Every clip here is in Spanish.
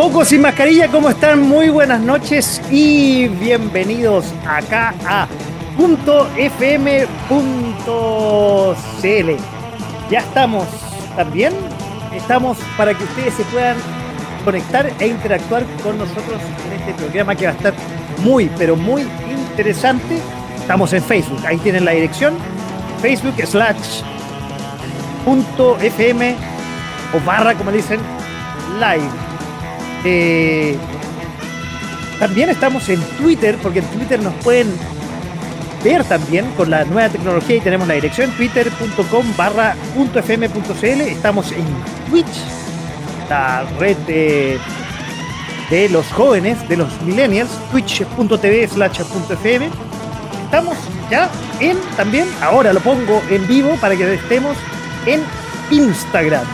Poco sin mascarilla, ¿cómo están? Muy buenas noches y bienvenidos acá a .fm.cl. Ya estamos también, estamos para que ustedes se puedan conectar e interactuar con nosotros en este programa que va a estar muy, pero muy interesante. Estamos en Facebook, ahí tienen la dirección, Facebook slash .fm o barra, como dicen, live eh, también estamos en Twitter, porque en Twitter nos pueden ver también con la nueva tecnología y tenemos la dirección twitter.com barra .fm.cl. Estamos en Twitch, la red de, los jóvenes, de los millennials, twitch.tv slash .fm. Estamos ya en también, ahora lo pongo en vivo para que estemos en Instagram.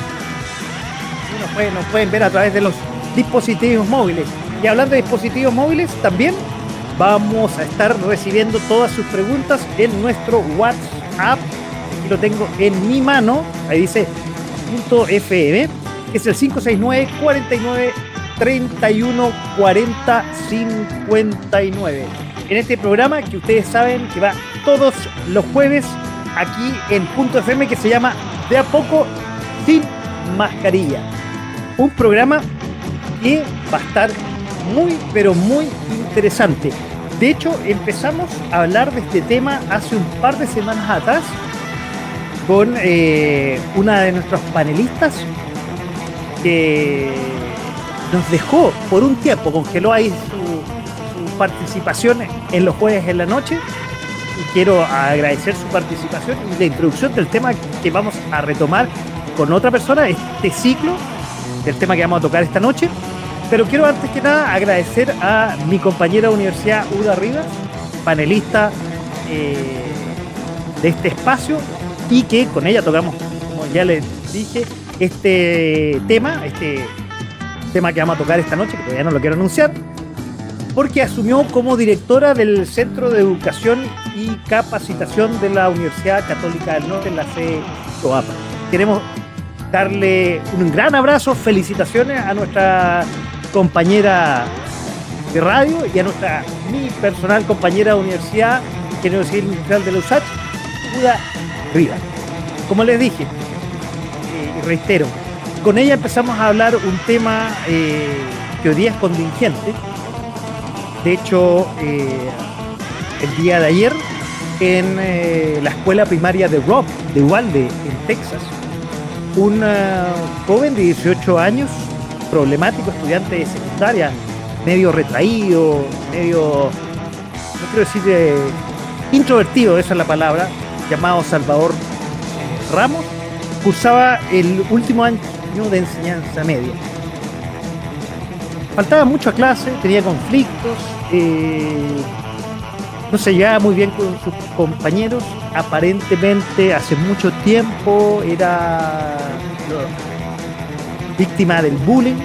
nos pueden ver a través de los dispositivos móviles. Y hablando de dispositivos móviles, también vamos a estar recibiendo todas sus preguntas en nuestro WhatsApp. Aquí lo tengo en mi mano. Ahí dice .fm, que es el 569 49 31 40 59. En este programa que ustedes saben que va todos los jueves aquí en Punto FM que se llama De a poco sin mascarilla. Un programa que va a estar muy, pero muy interesante. De hecho, empezamos a hablar de este tema hace un par de semanas atrás con eh, una de nuestros panelistas que nos dejó por un tiempo, congeló ahí su, su participación en los jueves en la noche. Y quiero agradecer su participación y la introducción del tema que vamos a retomar con otra persona, este ciclo del tema que vamos a tocar esta noche. Pero quiero antes que nada agradecer a mi compañera de universidad, Uda Rivas, panelista eh, de este espacio y que con ella tocamos, como ya les dije, este tema, este tema que vamos a tocar esta noche, que todavía no lo quiero anunciar, porque asumió como directora del Centro de Educación y Capacitación de la Universidad Católica del Norte en la sede. Queremos darle un gran abrazo, felicitaciones a nuestra compañera de radio y a nuestra mi personal compañera de universidad, ingeniero civil industrial de la USACH, Uda Rivas. Como les dije, eh, reitero, con ella empezamos a hablar un tema eh, que hoy día es contingente. De hecho, eh, el día de ayer, en la escuela primaria de Rock, de Uvalde, en Texas, un joven de 18 años, problemático, estudiante de secundaria, medio retraído, medio, no quiero decir eh, introvertido, esa es la palabra, llamado Salvador Ramos, cursaba el último año de enseñanza media. Faltaba mucho a clase, tenía conflictos, eh, no se llevaba muy bien con sus compañeros, aparentemente hace mucho tiempo era víctima del bullying,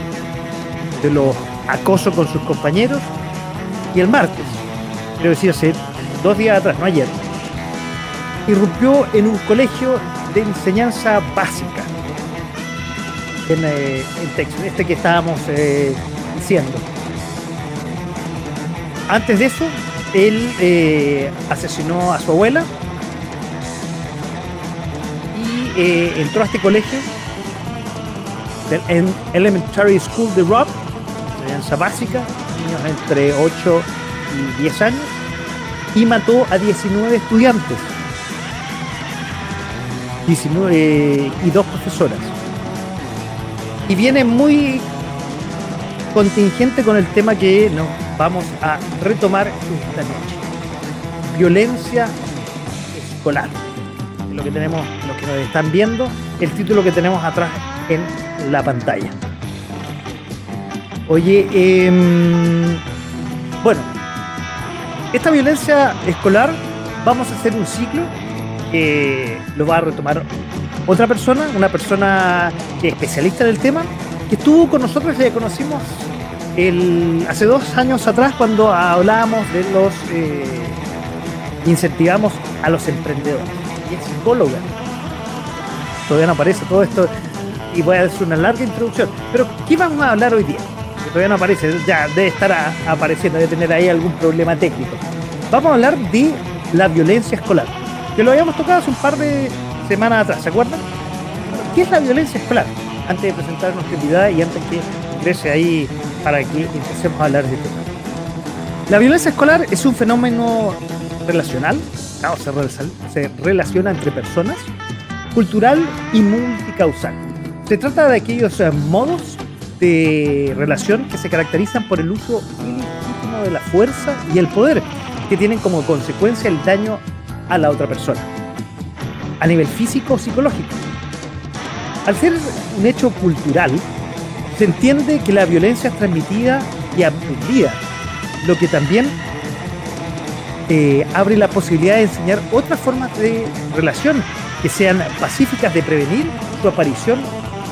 de los acosos con sus compañeros. Y el martes, quiero decir hace dos días atrás, no ayer, irrumpió en un colegio de enseñanza básica en, eh, Texas, este que estábamos eh, diciendo. Antes de eso, él eh, asesinó a su abuela y entró a este colegio del Elementary School de Rock, enseñanza básica, niños entre 8 y 10 años, y mató a 19 estudiantes 19, y dos profesoras. Y viene muy contingente con el tema que nos vamos a retomar esta noche. Violencia escolar. Lo que tenemos, lo que nos están viendo, el título que tenemos atrás en la pantalla. Oye, em, bueno, esta violencia escolar vamos a hacer un ciclo que lo va a retomar otra persona, una persona que es especialista en el tema, que estuvo con nosotros la conocimos el, hace dos años atrás cuando hablábamos de los... Eh, incentivamos a los emprendedores. Y es psicóloga. Todavía no aparece todo esto y voy a hacer una larga introducción. Pero, ¿qué vamos a hablar hoy día? Que todavía no aparece, ya debe estar apareciendo, debe tener ahí algún problema técnico. Vamos a hablar de la violencia escolar, que lo habíamos tocado hace un par de semanas atrás, ¿se acuerdan? ¿Qué es la violencia escolar? Antes de presentar nuestra y antes que ingrese ahí para que empecemos a hablar de este tema. La violencia escolar es un fenómeno relacional, se, relaciona entre personas, cultural y multicausal. Se trata de aquellos eh, modos de relación que se caracterizan por el uso ilegítimo de la fuerza y el poder, que tienen como consecuencia el daño a la otra persona, a nivel físico o psicológico. Al ser un hecho cultural, se entiende que la violencia es transmitida y aprendida, lo que también eh, abre la posibilidad de enseñar otras formas de relación que sean pacíficas de prevenir su aparición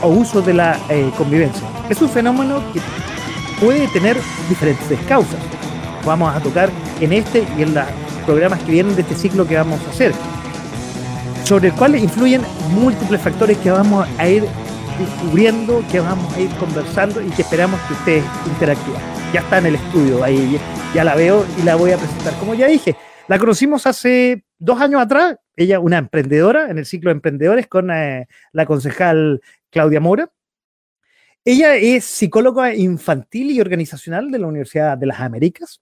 o uso de la eh, convivencia. Es un fenómeno que puede tener diferentes causas. Vamos a tocar en este y en los programas que vienen de este ciclo que vamos a hacer, sobre el cual influyen múltiples factores que vamos a ir descubriendo, que vamos a ir conversando y que esperamos que ustedes interactúen. Ya está en el estudio ahí ya la veo y la voy a presentar. Como ya dije, la conocimos hace dos años atrás, ella una emprendedora en el ciclo de emprendedores con eh, la concejal Claudia Mora. Ella es psicóloga infantil y organizacional de la Universidad de las Américas.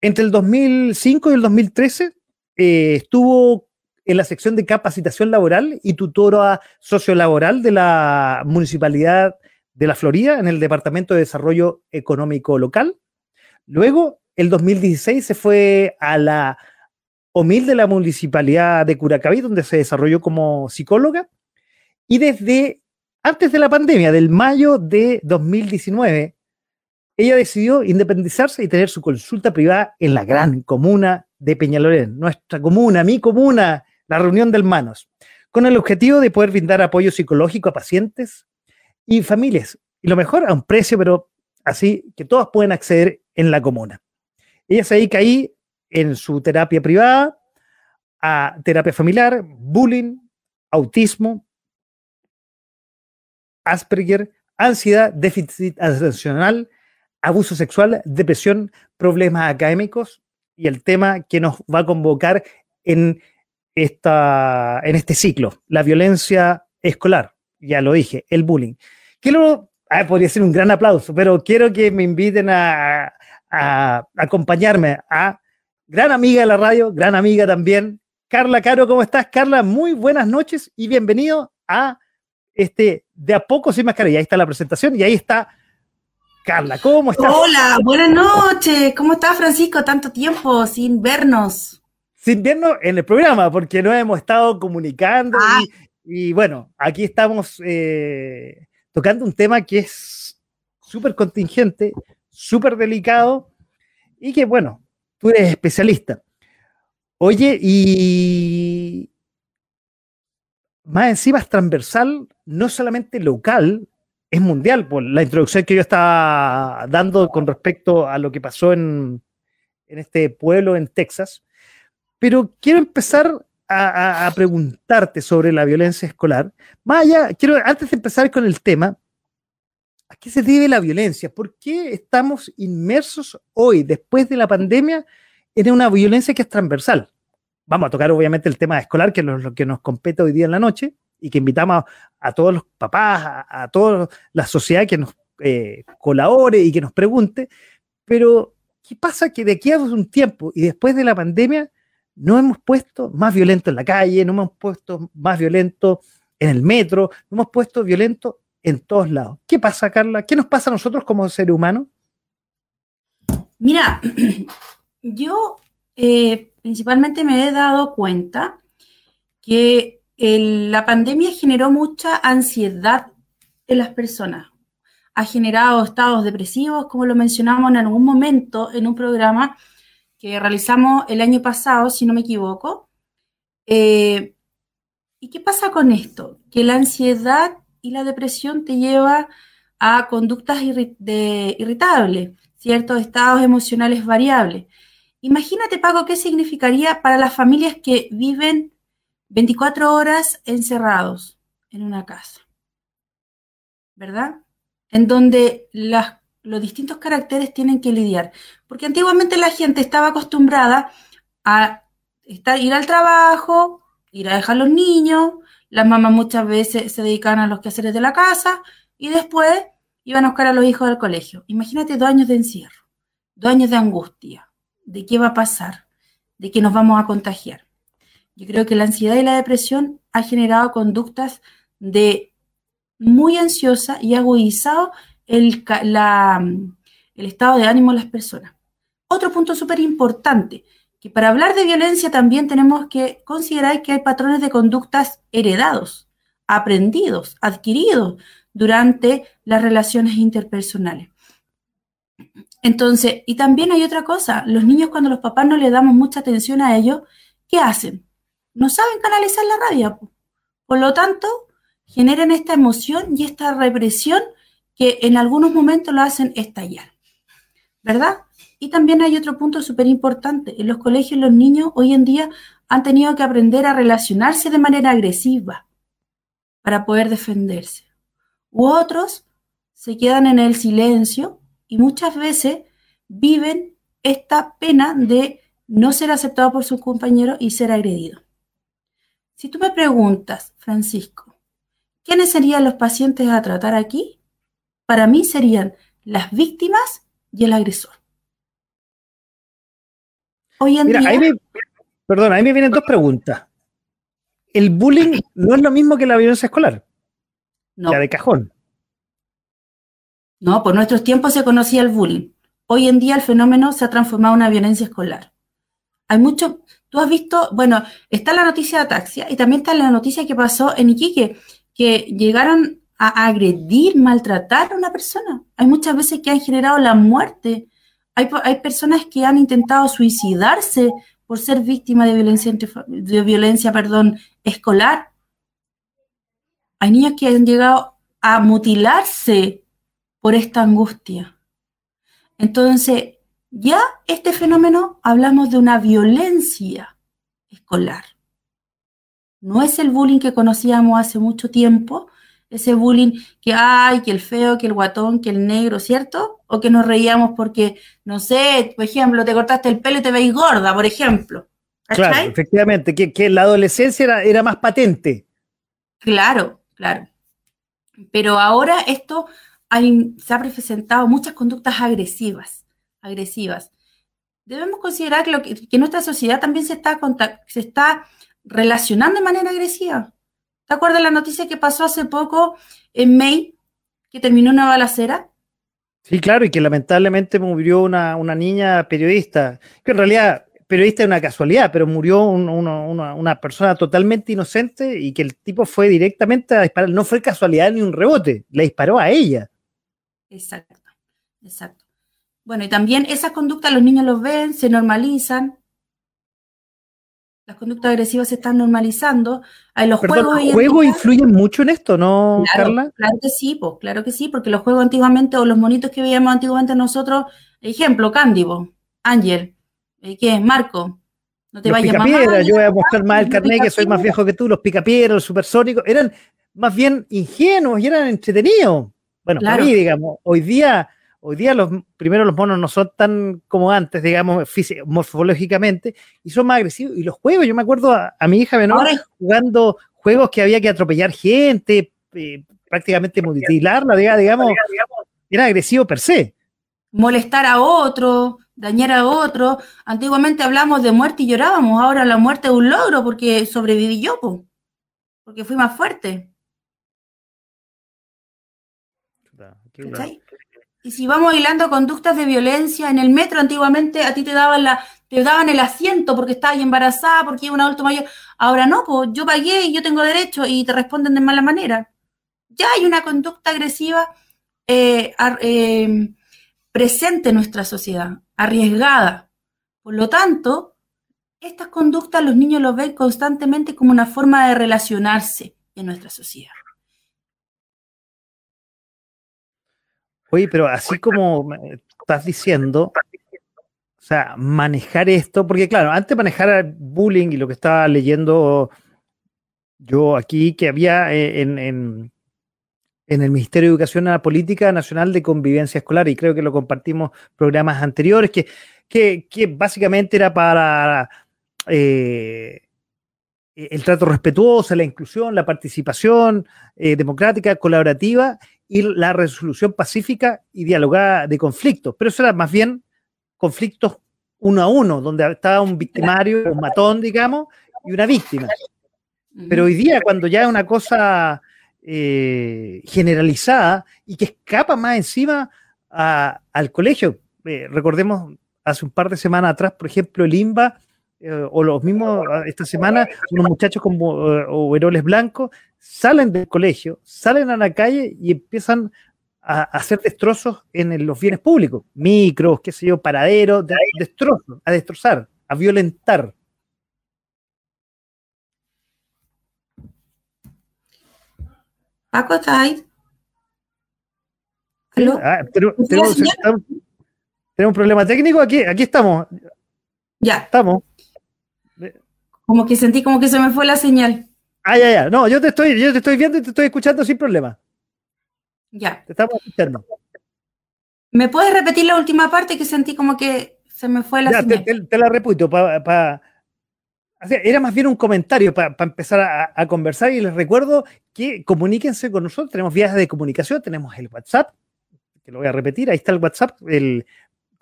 Entre el 2005 y el 2013 eh, estuvo en la sección de capacitación laboral y tutora sociolaboral de la Municipalidad de la Florida en el Departamento de Desarrollo Económico Local. Luego, el 2016 se fue a la OMIL de la Municipalidad de Curacaví, donde se desarrolló como psicóloga. Y desde antes de la pandemia, del mayo de 2019, ella decidió independizarse y tener su consulta privada en la gran comuna de Peñalolén, nuestra comuna, mi comuna, la reunión de hermanos, con el objetivo de poder brindar apoyo psicológico a pacientes y familias. Y lo mejor a un precio, pero así que todos pueden acceder en la comuna. Ella se dedica ahí en su terapia privada a terapia familiar, bullying, autismo, Asperger, ansiedad, déficit atencional, abuso sexual, depresión, problemas académicos y el tema que nos va a convocar en, esta, en este ciclo, la violencia escolar. Ya lo dije, el bullying. Que lo, ah, podría ser un gran aplauso, pero quiero que me inviten a, a acompañarme a gran amiga de la radio, gran amiga también, Carla Caro, ¿cómo estás? Carla, muy buenas noches y bienvenido a este De a poco sin mascarilla. Ahí está la presentación y ahí está Carla, ¿cómo estás? Hola, buenas noches. ¿Cómo estás, Francisco? Tanto tiempo sin vernos. Sin vernos en el programa, porque no hemos estado comunicando ah. y, bueno, aquí estamos eh, tocando un tema que es súper contingente, súper delicado y que, bueno, tú eres especialista. Oye, y más encima es transversal, no solamente local, es mundial, por la introducción que yo estaba dando con respecto a lo que pasó en, en este pueblo en Texas. Pero quiero empezar a, preguntarte sobre la violencia escolar. Más quiero, antes de empezar con el tema, ¿A qué se debe la violencia? ¿Por qué estamos inmersos hoy, después de la pandemia, en una violencia que es transversal? Vamos a tocar obviamente el tema escolar, que es lo que nos compete hoy día en la noche, y que invitamos a, todos los papás, a, toda la sociedad que nos eh, colabore y que nos pregunte, pero ¿qué pasa que de aquí a un tiempo y después de la pandemia no hemos puesto más violento en la calle, no hemos puesto más violento en el metro, no hemos puesto violento en todos lados. ¿Qué pasa, Carla? ¿Qué nos pasa a nosotros como ser humano? Mira, yo eh, principalmente me he dado cuenta que la pandemia generó mucha ansiedad en las personas. Ha generado estados depresivos, como lo mencionamos en algún momento en un programa, que realizamos el año pasado, si no me equivoco. Eh, ¿Y qué pasa con esto? Que la ansiedad y la depresión te lleva a conductas irritables, ciertos estados emocionales variables. Imagínate, Paco, qué significaría para las familias que viven 24 horas encerrados en una casa, ¿verdad? En donde los distintos caracteres tienen que lidiar. Porque antiguamente la gente estaba acostumbrada a ir al trabajo, ir a dejar los niños, las mamás muchas veces se dedicaban a los quehaceres de la casa y después iban a buscar a los hijos del colegio. Imagínate dos años de encierro, dos años de angustia, de qué va a pasar, de qué nos vamos a contagiar. Yo creo que la ansiedad y la depresión ha generado conductas de muy ansiosa y agudizado el, el estado de ánimo de las personas. Otro punto súper importante, que para hablar de violencia también tenemos que considerar que hay patrones de conductas heredados, aprendidos, adquiridos durante las relaciones interpersonales. Entonces, y también hay otra cosa, los niños cuando los papás no le damos mucha atención a ellos, ¿qué hacen? No saben canalizar la rabia. Por lo tanto, generan esta emoción y esta represión que en algunos momentos lo hacen estallar. ¿Verdad? Y también hay otro punto súper importante. En los colegios los niños hoy en día han tenido que aprender a relacionarse de manera agresiva para poder defenderse. U otros se quedan en el silencio y muchas veces viven esta pena de no ser aceptado por sus compañeros y ser agredido. Si tú me preguntas, Francisco, ¿quiénes serían los pacientes a tratar aquí? Para mí serían las víctimas y el agresor. Hoy en día. perdón, ahí me vienen dos preguntas. El bullying no es lo mismo que la violencia escolar. No. La de cajón. No, por nuestros tiempos se conocía el bullying. Hoy en día el fenómeno se ha transformado en una violencia escolar. Hay mucho. Tú has visto, bueno, está la noticia de Ataxia y también está la noticia que pasó en Iquique, que llegaron a agredir, maltratar a una persona. Hay muchas veces que han generado la muerte hay, personas que han intentado suicidarse por ser víctimas de violencia, de violencia perdón, escolar. Hay niños que han llegado a mutilarse por esta angustia. Entonces, ya este fenómeno hablamos de una violencia escolar. No es el bullying que conocíamos hace mucho tiempo, ese bullying que hay, que el feo, que el guatón, que el negro, ¿cierto? O que nos reíamos porque, no sé, por ejemplo, te cortaste el pelo y te veis gorda, por ejemplo. Claro, efectivamente, que, que la adolescencia era, era, más patente. Claro, claro. Pero ahora esto se ha presentado muchas conductas agresivas, agresivas. Debemos considerar que, lo que, nuestra sociedad también se está, se está relacionando de manera agresiva. ¿Te acuerdas la noticia que pasó hace poco en May, que terminó una balacera? Sí, claro, y que lamentablemente murió una, niña periodista, que en realidad periodista es una casualidad, pero murió una, persona totalmente inocente y que el tipo fue directamente a disparar. No fue casualidad ni un rebote, le disparó a ella. Exacto, exacto. Bueno, y también esas conductas los niños los ven, se normalizan, las conductas agresivas se están normalizando. los juegos, juegos influyen mucho en esto, ¿no, Carla? Claro que sí, pues, claro que sí, porque los juegos antiguamente, o los monitos que veíamos antiguamente nosotros, ejemplo, Cándido, Ángel, eh, ¿qué es? Marco, no te vayas a piedra, yo voy a mostrar más el carnet que soy más viejo que tú, los picapiedras, los supersónicos, eran más bien ingenuos y eran entretenidos. Bueno, para mí, digamos, hoy día Hoy día los primero los monos no son tan como antes, digamos, morfológicamente, y son más agresivos. Y los juegos, yo me acuerdo a, mi hija menor jugando juegos que había que atropellar gente, eh, prácticamente mutilarla, digamos, era agresivo per se. Molestar a otro, dañar a otro. Antiguamente hablamos de muerte y llorábamos, ahora la muerte es un logro porque sobreviví yo, porque fui más fuerte. Y si vamos hilando conductas de violencia en el metro, antiguamente a ti te daban la, te daban el asiento porque estabas embarazada, porque iba un adulto mayor. Ahora no, pues yo pagué y yo tengo derecho y te responden de mala manera. Ya hay una conducta agresiva eh, em, presente en nuestra sociedad, arriesgada. Por lo tanto, estas conductas los niños los ven constantemente como una forma de relacionarse en nuestra sociedad. Oye, pero así como estás diciendo, o sea, manejar esto, porque claro, antes manejar el bullying y lo que estaba leyendo yo aquí, que había eh, en, en, el Ministerio de Educación la Política Nacional de Convivencia Escolar, y creo que lo compartimos programas anteriores, que, que, básicamente era para eh, el trato respetuoso, la inclusión, la participación eh, democrática, colaborativa y la resolución pacífica y dialogada de conflictos. Pero eso era más bien conflictos uno a uno, donde estaba un victimario, un matón, digamos, y una víctima. Pero hoy día, cuando ya es una cosa eh, generalizada y que escapa más encima al colegio, recordemos hace un par de semanas atrás, por ejemplo, el IMBA eh, o los mismos ah, esta semana, unos muchachos con uh, overoles blancos salen del colegio, salen a la calle y empiezan a, hacer destrozos en los bienes públicos, micros, qué sé yo, paraderos, destrozos, a destrozar, a violentar. Paco, ¿estás ahí? Ah, tenemos, un problema técnico aquí, aquí estamos. Ya. Estamos. Como que sentí como que se me fue la señal. Ah, ya, ya. No, yo te estoy, yo te estoy viendo y te estoy escuchando sin problema. Ya. Te estamos escuchando. ¿Me puedes repetir la última parte que sentí como que se me fue la señal? Te, la repito, para era más bien un comentario para empezar a, conversar y les recuerdo que comuníquense con nosotros. Tenemos vías de comunicación, tenemos el WhatsApp, que lo voy a repetir, ahí está el WhatsApp, el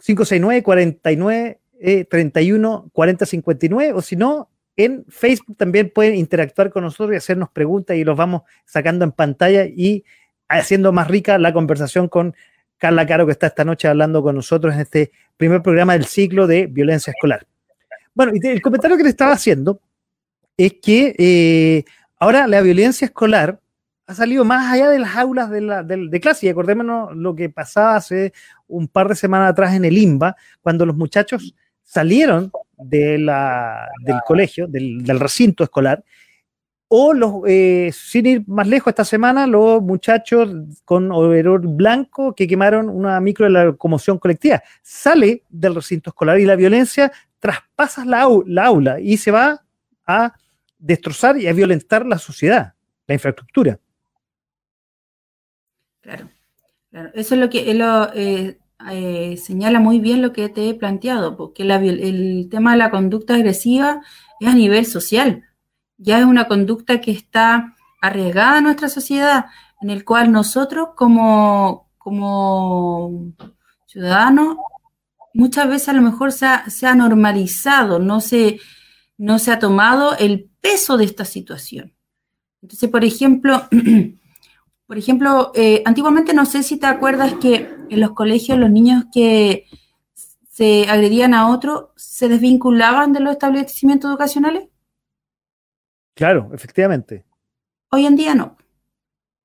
569 49 31 40 59 o si no, en Facebook también pueden interactuar con nosotros y hacernos preguntas y los vamos sacando en pantalla y haciendo más rica la conversación con Carla Caro, que está esta noche hablando con nosotros en este primer programa del ciclo de violencia escolar. Bueno, y el comentario que le estaba haciendo es que eh, ahora la violencia escolar ha salido más allá de las aulas de, clase. Y acordémonos lo que pasaba hace un par de semanas atrás en el IMBA, cuando los muchachos salieron del colegio, del, recinto escolar, o los, eh, sin ir más lejos esta semana, los muchachos con overol blanco que quemaron una micro de la locomoción colectiva. Sale del recinto escolar y la violencia traspasa la, la aula y se va a destrozar y a violentar la sociedad, la infraestructura. Claro, claro. Eso es lo que lo, eh, eh, señala muy bien lo que te he planteado, porque el tema de la conducta agresiva es a nivel social. Ya es una conducta que está arriesgada en nuestra sociedad, en el cual nosotros como, como ciudadanos muchas veces a lo mejor se ha, normalizado, no se, no se ha tomado el peso de esta situación. Entonces, por ejemplo, Por ejemplo, eh, antiguamente no sé si te acuerdas que en los colegios los niños que se agredían a otro se desvinculaban de los establecimientos educacionales. Claro, efectivamente. Hoy en día no.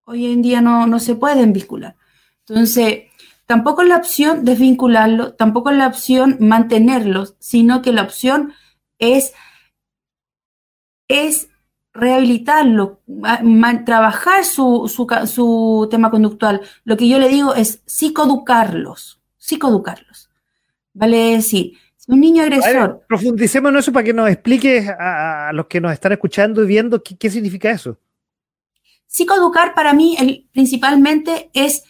Hoy en día no, no se pueden vincular. Entonces, tampoco es la opción desvincularlo, tampoco es la opción mantenerlos, sino que la opción es, es rehabilitarlo, trabajar su, su, tema conductual. Lo que yo le digo es psicoeducarlos, psicoeducarlos. Vale decir, si un niño agresor... profundicemos en eso para que nos expliques a, los que nos están escuchando y viendo qué, significa eso. Psicoeducar para mí el, principalmente es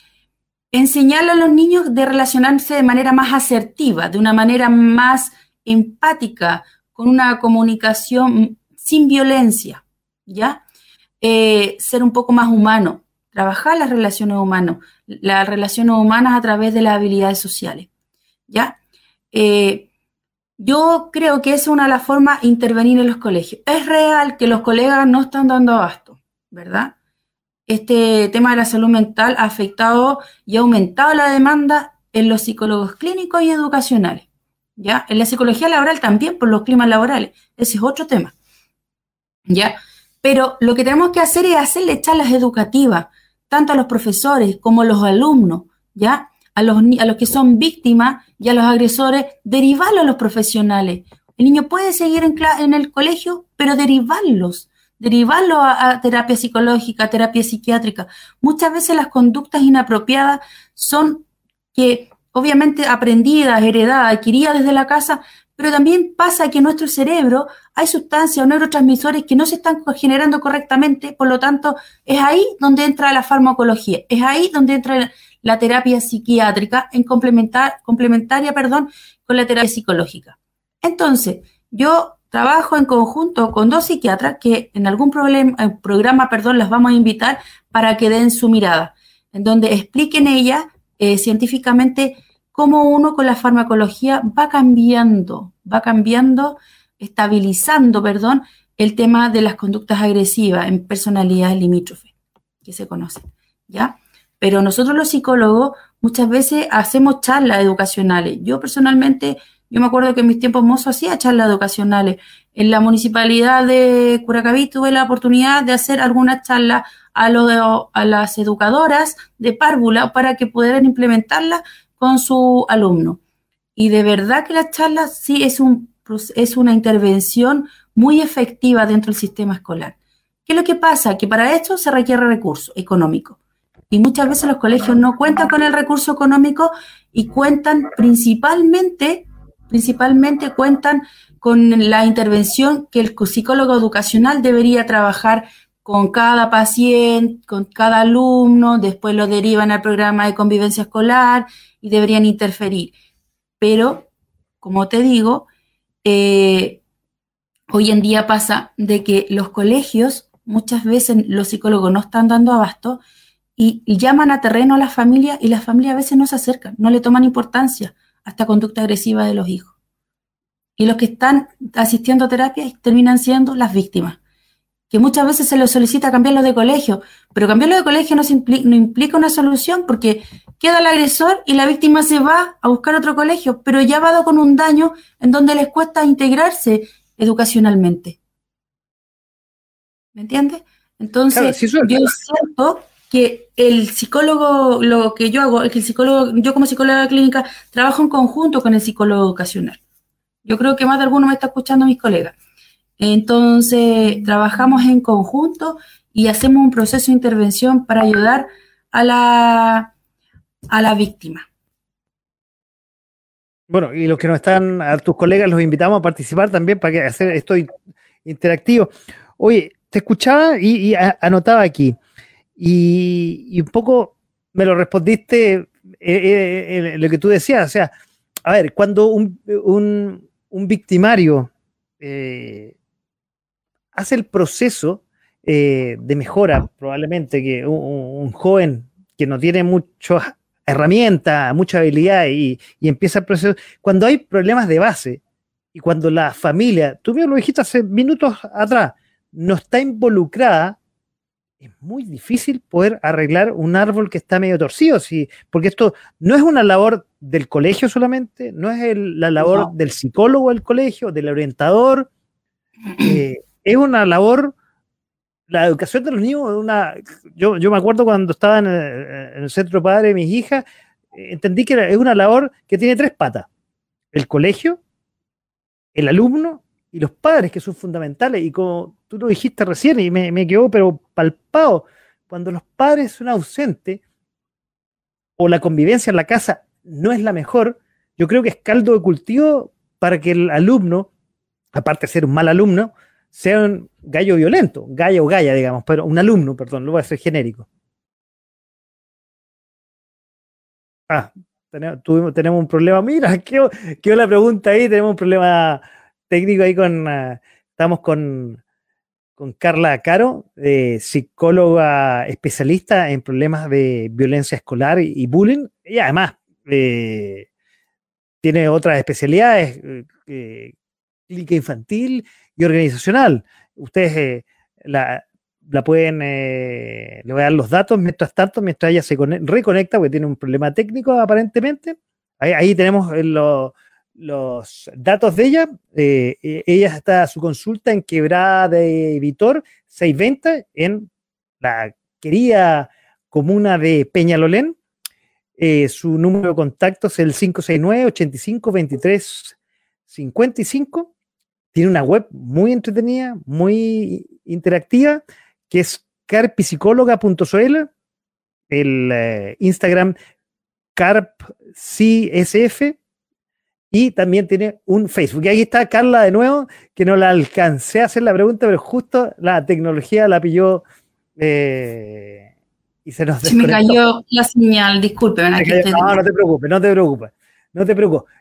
enseñarle a los niños de relacionarse de manera más asertiva, de una manera más empática, con una comunicación sin violencia. ¿Ya? Eh, ser un poco más humano, trabajar las relaciones humanas, las relaciones humanas a través de las habilidades sociales, ¿ya? Eh, yo creo que es una de las formas de intervenir en los colegios. Es real que los colegas no están dando abasto, ¿verdad? Este tema de la salud mental ha afectado y ha aumentado la demanda en los psicólogos clínicos y educacionales. ¿Ya? En la psicología laboral también por los climas laborales. Ese es otro tema. ¿Ya? Pero lo que tenemos que hacer es hacerle charlas educativas, tanto a los profesores como a los alumnos, ¿ya? a los, a los que son víctimas y a los agresores, derivarlos a los profesionales. El niño puede seguir en, el colegio, pero derivarlos, derivarlos a, a, terapia psicológica, a terapia psiquiátrica. Muchas veces las conductas inapropiadas son que obviamente aprendidas, heredadas, adquiridas desde la casa, pero también pasa que en nuestro cerebro hay sustancias o neurotransmisores que no se están generando correctamente, por lo tanto, es ahí donde entra la farmacología, es ahí donde entra la terapia psiquiátrica en complementar, complementaria perdón, con la terapia psicológica. Entonces, yo trabajo en conjunto con dos psiquiatras que en algún eh, programa perdón, las vamos a invitar para que den su mirada, en donde expliquen ellas eh, científicamente cómo uno con la farmacología va cambiando, va cambiando, estabilizando, perdón, el tema de las conductas agresivas en personalidades limítrofes que se conocen, ¿ya? Pero nosotros los psicólogos muchas veces hacemos charlas educacionales. Yo personalmente, yo me acuerdo que en mis tiempos mozos hacía charlas educacionales. En la municipalidad de Curacaví tuve la oportunidad de hacer algunas charlas a, a las educadoras de párvula para que pudieran implementarlas con su alumno. Y de verdad que la charla sí es, un, es una intervención muy efectiva dentro del sistema escolar. ¿Qué es lo que pasa? Que para esto se requiere recurso económico. Y muchas veces los colegios no cuentan con el recurso económico y cuentan principalmente, principalmente cuentan con la intervención que el psicólogo educacional debería trabajar con cada paciente, con cada alumno, después lo derivan al programa de convivencia escolar y deberían interferir. Pero, como te digo, eh, hoy en día pasa de que los colegios, muchas veces los psicólogos no están dando abasto y, llaman a terreno a las familias y las familias a veces no se acercan, no le toman importancia a esta conducta agresiva de los hijos. Y los que están asistiendo a terapia terminan siendo las víctimas que muchas veces se les solicita cambiarlo de colegio, pero cambiarlo de colegio no, no, implica una solución porque queda el agresor y la víctima se va a buscar otro colegio, pero ya va con un daño en donde les cuesta integrarse educacionalmente. ¿Me entiendes? Entonces, yo siento que el psicólogo, lo que yo hago, es que el psicólogo, yo como psicóloga clínica, trabajo en conjunto con el psicólogo educacional. Yo creo que más de alguno me está escuchando mis colegas. Entonces, trabajamos en conjunto y hacemos un proceso de intervención para ayudar a la, a la víctima. Bueno, y los que no están, a tus colegas los invitamos a participar también para que hacer esto interactivo. Oye, te escuchaba y, anotaba aquí, y, un poco me lo respondiste eh, eh, lo que tú decías, o sea, a ver, cuando un, un, victimario eh, hace el proceso eh, de mejora, probablemente, que un, joven que no tiene muchas herramientas, mucha habilidad y, empieza el proceso, cuando hay problemas de base y cuando la familia, tú mismo lo dijiste hace minutos atrás, no está involucrada, es muy difícil poder arreglar un árbol que está medio torcido, sí, porque esto no es una labor del colegio solamente, no es la labor del psicólogo del colegio, del orientador, eh, es una labor, la educación de los niños, una, yo, yo me acuerdo cuando estaba en el, centro padre de mis hijas, eh, entendí que es una labor que tiene tres patas, el colegio, el alumno y los padres, que son fundamentales, y como tú lo dijiste recién, y me, me quedó pero palpado, cuando los padres son ausentes o la convivencia en la casa no es la mejor, yo creo que es caldo de cultivo para que el alumno, aparte de ser un mal alumno, sea un gallo violento, gallo o galla, digamos, pero un alumno, perdón, lo voy a hacer genérico. Ah, tenemos, tenemos un problema. Mira, qué, qué la pregunta ahí. Tenemos un problema técnico ahí con. Ah, estamos con, con Carla Caro, psicóloga especialista en problemas de violencia escolar y, bullying. Y además eh, tiene otras especialidades, eh, clínica infantil organizacional. Ustedes eh, la, pueden, eh, le voy a dar los datos mientras tanto, mientras ella se reconecta, porque tiene un problema técnico aparentemente. Ahí, tenemos eh, los datos de ella. E, ella está su consulta en Quebrada de Vitor 620 en la querida comuna de Peñalolén. Eh, su número de contacto es el 569-85-23-55. Tiene una web muy entretenida, muy interactiva, que es carpsicóloga.cl, el eh, Instagram carpcsf y también tiene un Facebook. Y ahí está Carla de nuevo, que no la alcancé a hacer la pregunta, pero justo la tecnología la pilló eh, y se nos Se me cayó la señal, disculpe. no, no te preocupes, no te preocupes, no te preocupes.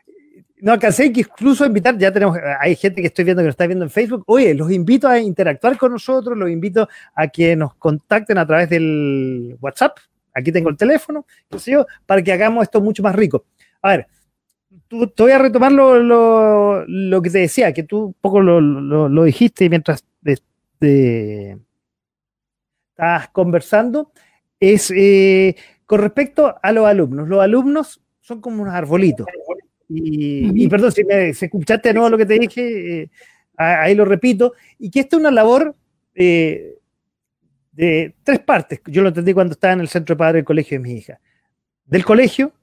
No alcancé que incluso invitar, ya tenemos, hay gente que estoy viendo que nos está viendo en Facebook. Oye, los invito a interactuar con nosotros, los invito a que nos contacten a través del WhatsApp. Aquí tengo el teléfono, qué sé yo, para que hagamos esto mucho más rico. A ver, tú, te voy a retomar lo, lo, que te decía, que tú un poco lo, lo dijiste mientras estabas conversando, es eh, con respecto a los alumnos. Los alumnos son como unos arbolitos. Y, perdón, si, me, escuchaste de nuevo lo que te dije, eh, ahí lo repito, y que esta es una labor eh, de tres partes. Yo lo entendí cuando estaba en el centro de padre del colegio de mi hija. Del colegio,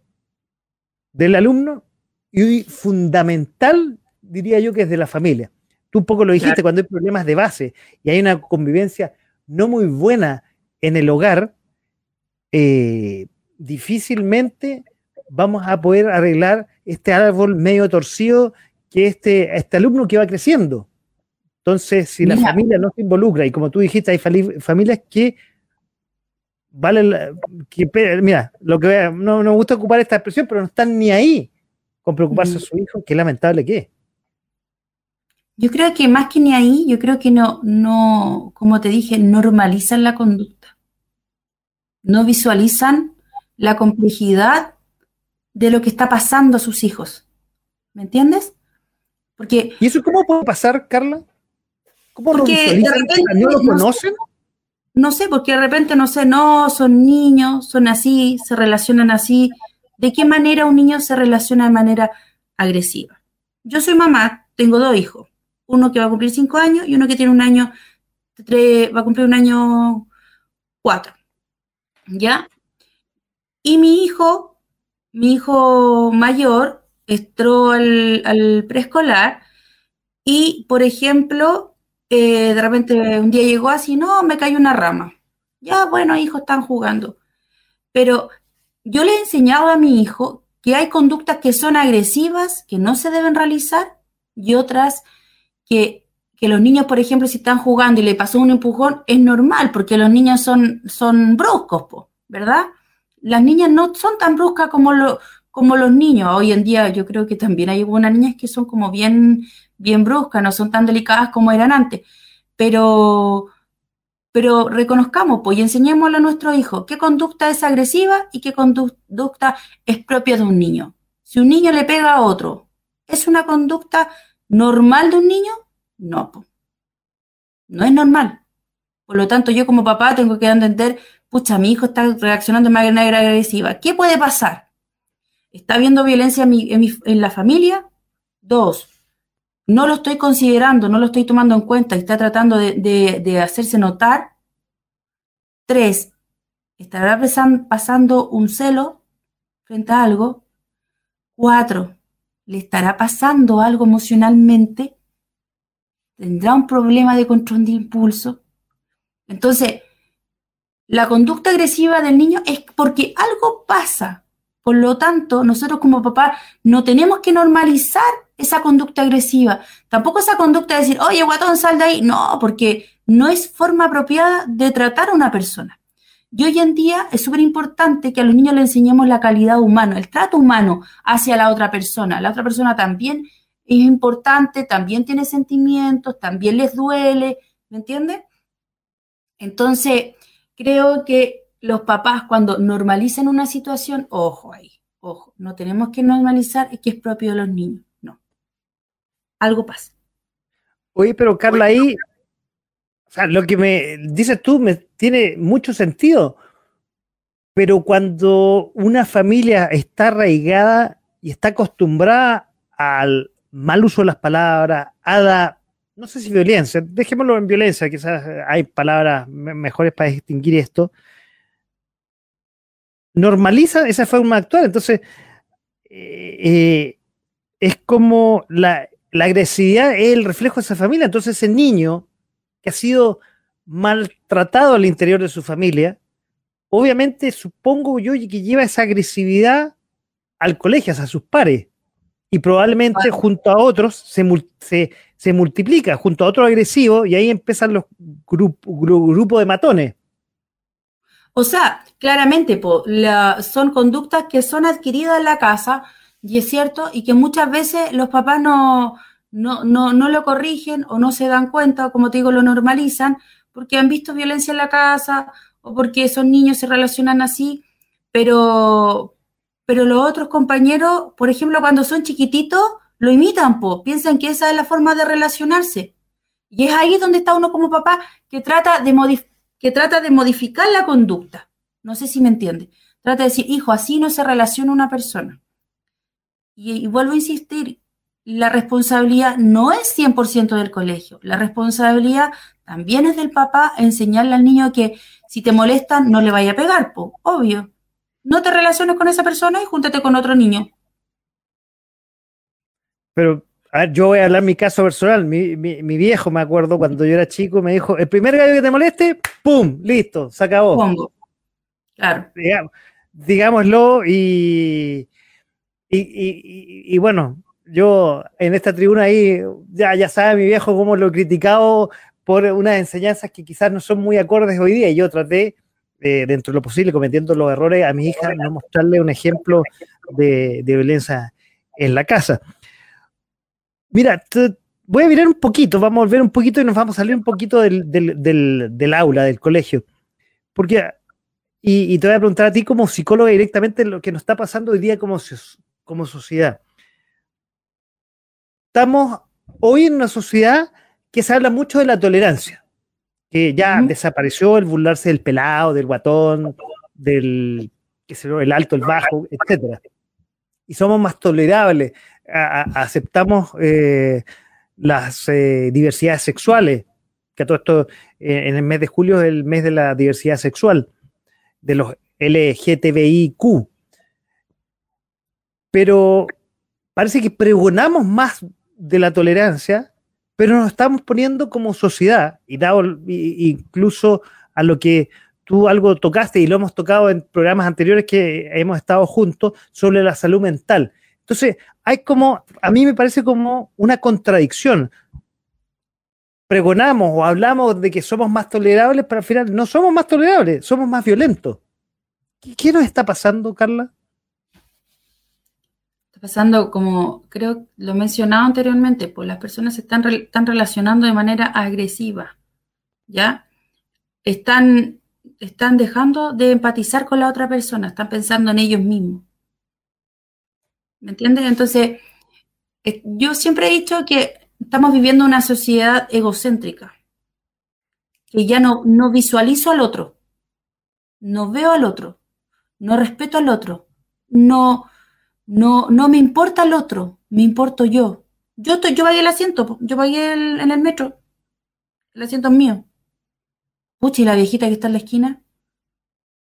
del alumno y fundamental, diría yo, que es de la familia. Tú un poco lo dijiste, cuando hay problemas de base y hay una convivencia no muy buena en el hogar, eh, difícilmente vamos a poder arreglar este árbol medio torcido que este, este alumno que va creciendo. Entonces, si la familia no se involucra, y como tú dijiste, hay familias que vale que, mira, lo que no, me gusta ocupar esta expresión, pero no están ni ahí con preocuparse a su hijo, qué lamentable que es. Yo creo que más que ni ahí, yo creo que no, no, como te dije, normalizan la conducta. No visualizan la complejidad de lo que está pasando a sus hijos. ¿Me entiendes? Porque, ¿Y eso cómo puede pasar, Carla? ¿Cómo lo visualizan? ¿No lo conocen? No sé, porque de repente, no sé, no, son niños, son así, se relacionan así. ¿De qué manera un niño se relaciona de manera agresiva? Yo soy mamá, tengo dos hijos, uno que va a cumplir cinco años y uno que tiene un año, va a cumplir un año cuatro. ¿Ya? Y mi hijo mi hijo mayor entró al, preescolar y, por ejemplo, eh, de repente un día llegó así, no, me cayó una rama. Ya, bueno, hijos están jugando. Pero yo le he enseñado a mi hijo que hay conductas que son agresivas, que no se deben realizar, y otras que, los niños, por ejemplo, si están jugando y le pasó un empujón, es normal, porque los niños son, son bruscos, ¿verdad? Las niñas no son tan bruscas como, lo, como los niños. Hoy en día yo creo que también hay algunas niñas que son como bien, bien bruscas, no son tan delicadas como eran antes. Pero, pero reconozcamos pues, y enseñémosle a nuestro hijo qué conducta es agresiva y qué conducta es propia de un niño. Si un niño le pega a otro, ¿es una conducta normal de un niño? No, no es normal. Por lo tanto, yo como papá tengo que entender pucha, mi hijo está reaccionando de manera agresiva. ¿Qué puede pasar? ¿Está habiendo violencia en, la familia? Dos, no lo estoy considerando, no lo estoy tomando en cuenta, está tratando de, hacerse notar. Tres, estará pasando un celo frente a algo. Cuatro, le estará pasando algo emocionalmente. Tendrá un problema de control de impulso. Entonces, la conducta agresiva del niño es porque algo pasa. Por lo tanto, nosotros como papá no tenemos que normalizar esa conducta agresiva. Tampoco esa conducta de decir, oye, guatón, sal de ahí. No, porque no es forma apropiada de tratar a una persona. Y hoy en día es súper importante que a los niños le enseñemos la calidad humana, el trato humano hacia la otra persona. La otra persona también es importante, también tiene sentimientos, también les duele, ¿me entiendes? Entonces, creo que los papás cuando normalizan una situación, ojo ahí, ojo, no tenemos que normalizar que es propio de los niños, no. Algo pasa. Oye, pero Carla, ahí, o sea, lo que me dices tú me tiene mucho sentido, pero cuando una familia está arraigada y está acostumbrada al mal uso de las palabras, a la no sé si violencia, dejémoslo en violencia, quizás hay palabras mejores para distinguir esto. normaliza esa forma actual. Entonces, eh, eh, es como la, agresividad es el reflejo de esa familia. Entonces, ese niño que ha sido maltratado al interior de su familia, obviamente supongo yo que lleva esa agresividad al colegio, a sus pares, y probablemente junto a otros se, se, multiplica, junto a otros agresivos, y ahí empiezan los grupos de matones. O sea, claramente son conductas que son adquiridas en la casa, y es cierto, y que muchas veces los papás no, no, no, no lo corrigen o no se dan cuenta, o como te digo, lo normalizan, porque han visto violencia en la casa o porque esos niños se relacionan así, pero, pero los otros compañeros, por ejemplo, cuando son chiquititos, lo imitan, po, piensan que esa es la forma de relacionarse. Y es ahí donde está uno como papá que trata de que trata de modificar la conducta. No sé si me entiende. Trata de decir, hijo, así no se relaciona una persona. Y, vuelvo a insistir, la responsabilidad no es 100% del colegio. La responsabilidad también es del papá enseñarle al niño que si te molestan no le vaya a pegar, po, obvio. No te relaciones con esa persona y júntate con otro niño. Pero a ver, yo voy a hablar mi caso personal. Mi, viejo, me acuerdo, cuando yo era chico, me dijo, el primer gallo que te moleste, ¡pum! Listo, se acabó. Pongo. Claro. digámoslo y, y, bueno, yo en esta tribuna ahí, ya, ya sabe mi viejo cómo lo he criticado por unas enseñanzas que quizás no son muy acordes hoy día y yo traté, dentro de lo posible, cometiendo los errores a mi hija, no mostrarle un ejemplo de, violencia en la casa. Mira, voy a mirar un poquito, vamos a volver un poquito y nos vamos a salir un poquito del, aula, del colegio. Porque, y, te voy a preguntar a ti como psicóloga directamente lo que nos está pasando hoy día como, como sociedad. Estamos hoy en una sociedad que se habla mucho de la tolerancia, que ya desapareció el burlarse del pelado, del guatón, del que se el alto, el bajo, etcétera. Y somos más tolerables aceptamos eh, las eh, diversidades sexuales, que todo esto eh, en el mes de julio es el mes de la diversidad sexual, de los LGTBIQ. Pero parece que pregonamos más de la tolerancia, pero nos estamos poniendo como sociedad, y dado incluso a lo que tú algo tocaste y lo hemos tocado en programas anteriores que hemos estado juntos sobre la salud mental. Entonces, hay como, a mí me parece como una contradicción. Pregonamos o hablamos de que somos más tolerables, pero al final no somos más tolerables, somos más violentos. ¿Qué, nos está pasando, Carla? Pasando como, creo, lo mencionado anteriormente, pues las personas se están, están relacionando de manera agresiva, ¿ya? Están, están dejando de empatizar con la otra persona, están pensando en ellos mismos. ¿Me entiendes? Entonces, yo siempre he dicho que estamos viviendo una sociedad egocéntrica, que ya no, no visualizo al otro, no veo al otro, no respeto al otro, no, no, no me importa el otro, me importo yo. Yo, estoy, yo pagué el asiento, yo pagué en el metro, el asiento es mío. Pucha, ¿y la viejita que está en la esquina?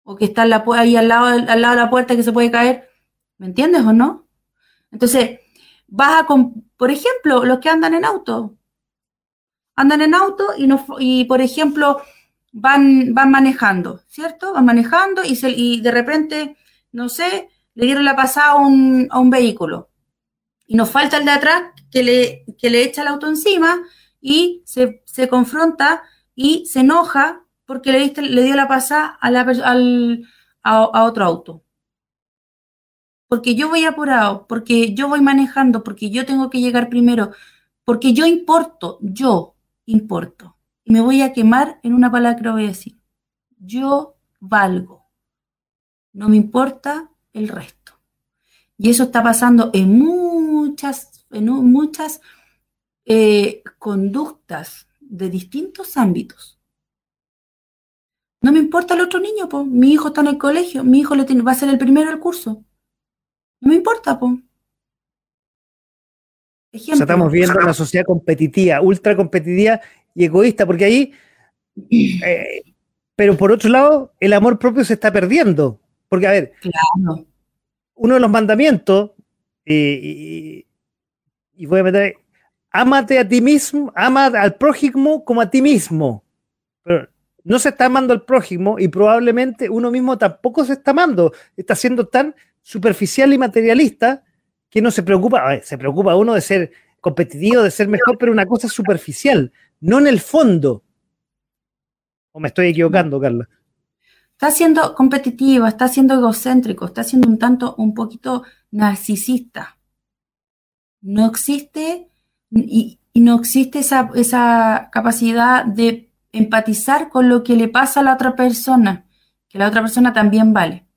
O que está ahí al lado, al lado de la puerta que se puede caer. ¿Me entiendes o no? Entonces, vas a, por ejemplo, los que andan en auto, andan en auto y, no, y por ejemplo, van, van manejando, ¿cierto? Van manejando y, se, y de repente, no sé, le dieron la pasada a un, a un vehículo. Y nos falta el de atrás que le, que le echa el auto encima y se, se confronta y se enoja porque le, le dio la pasada a, la, al, a otro auto porque yo voy apurado, porque yo voy manejando, porque yo tengo que llegar primero, porque yo importo, yo importo. Y me voy a quemar en una palabra que voy a decir. Yo valgo. No me importa el resto. Y eso está pasando en muchas, en muchas eh, conductas de distintos ámbitos. No me importa el otro niño, pues mi hijo está en el colegio, mi hijo le tiene, va a ser el primero del curso. No me importa, po. estamos viendo una sociedad competitiva, ultra competitiva y egoísta, porque ahí, eh, pero por otro lado, el amor propio se está perdiendo. Porque, a ver, uno de los mandamientos, y, voy a meter, amate a ti mismo, ama al prójimo como a ti mismo. Pero no se está amando al prójimo y probablemente uno mismo tampoco se está amando. Está siendo tan superficial y materialista que no se preocupa, se preocupa uno de ser competitivo, de ser mejor, pero una cosa superficial, no en el fondo. ¿O me estoy equivocando, Carla? Está siendo competitivo, está siendo egocéntrico, está siendo un tanto, un poquito narcisista. No existe y, no existe esa, esa capacidad de empatizar con lo que le pasa a la otra persona, que la otra persona también vale.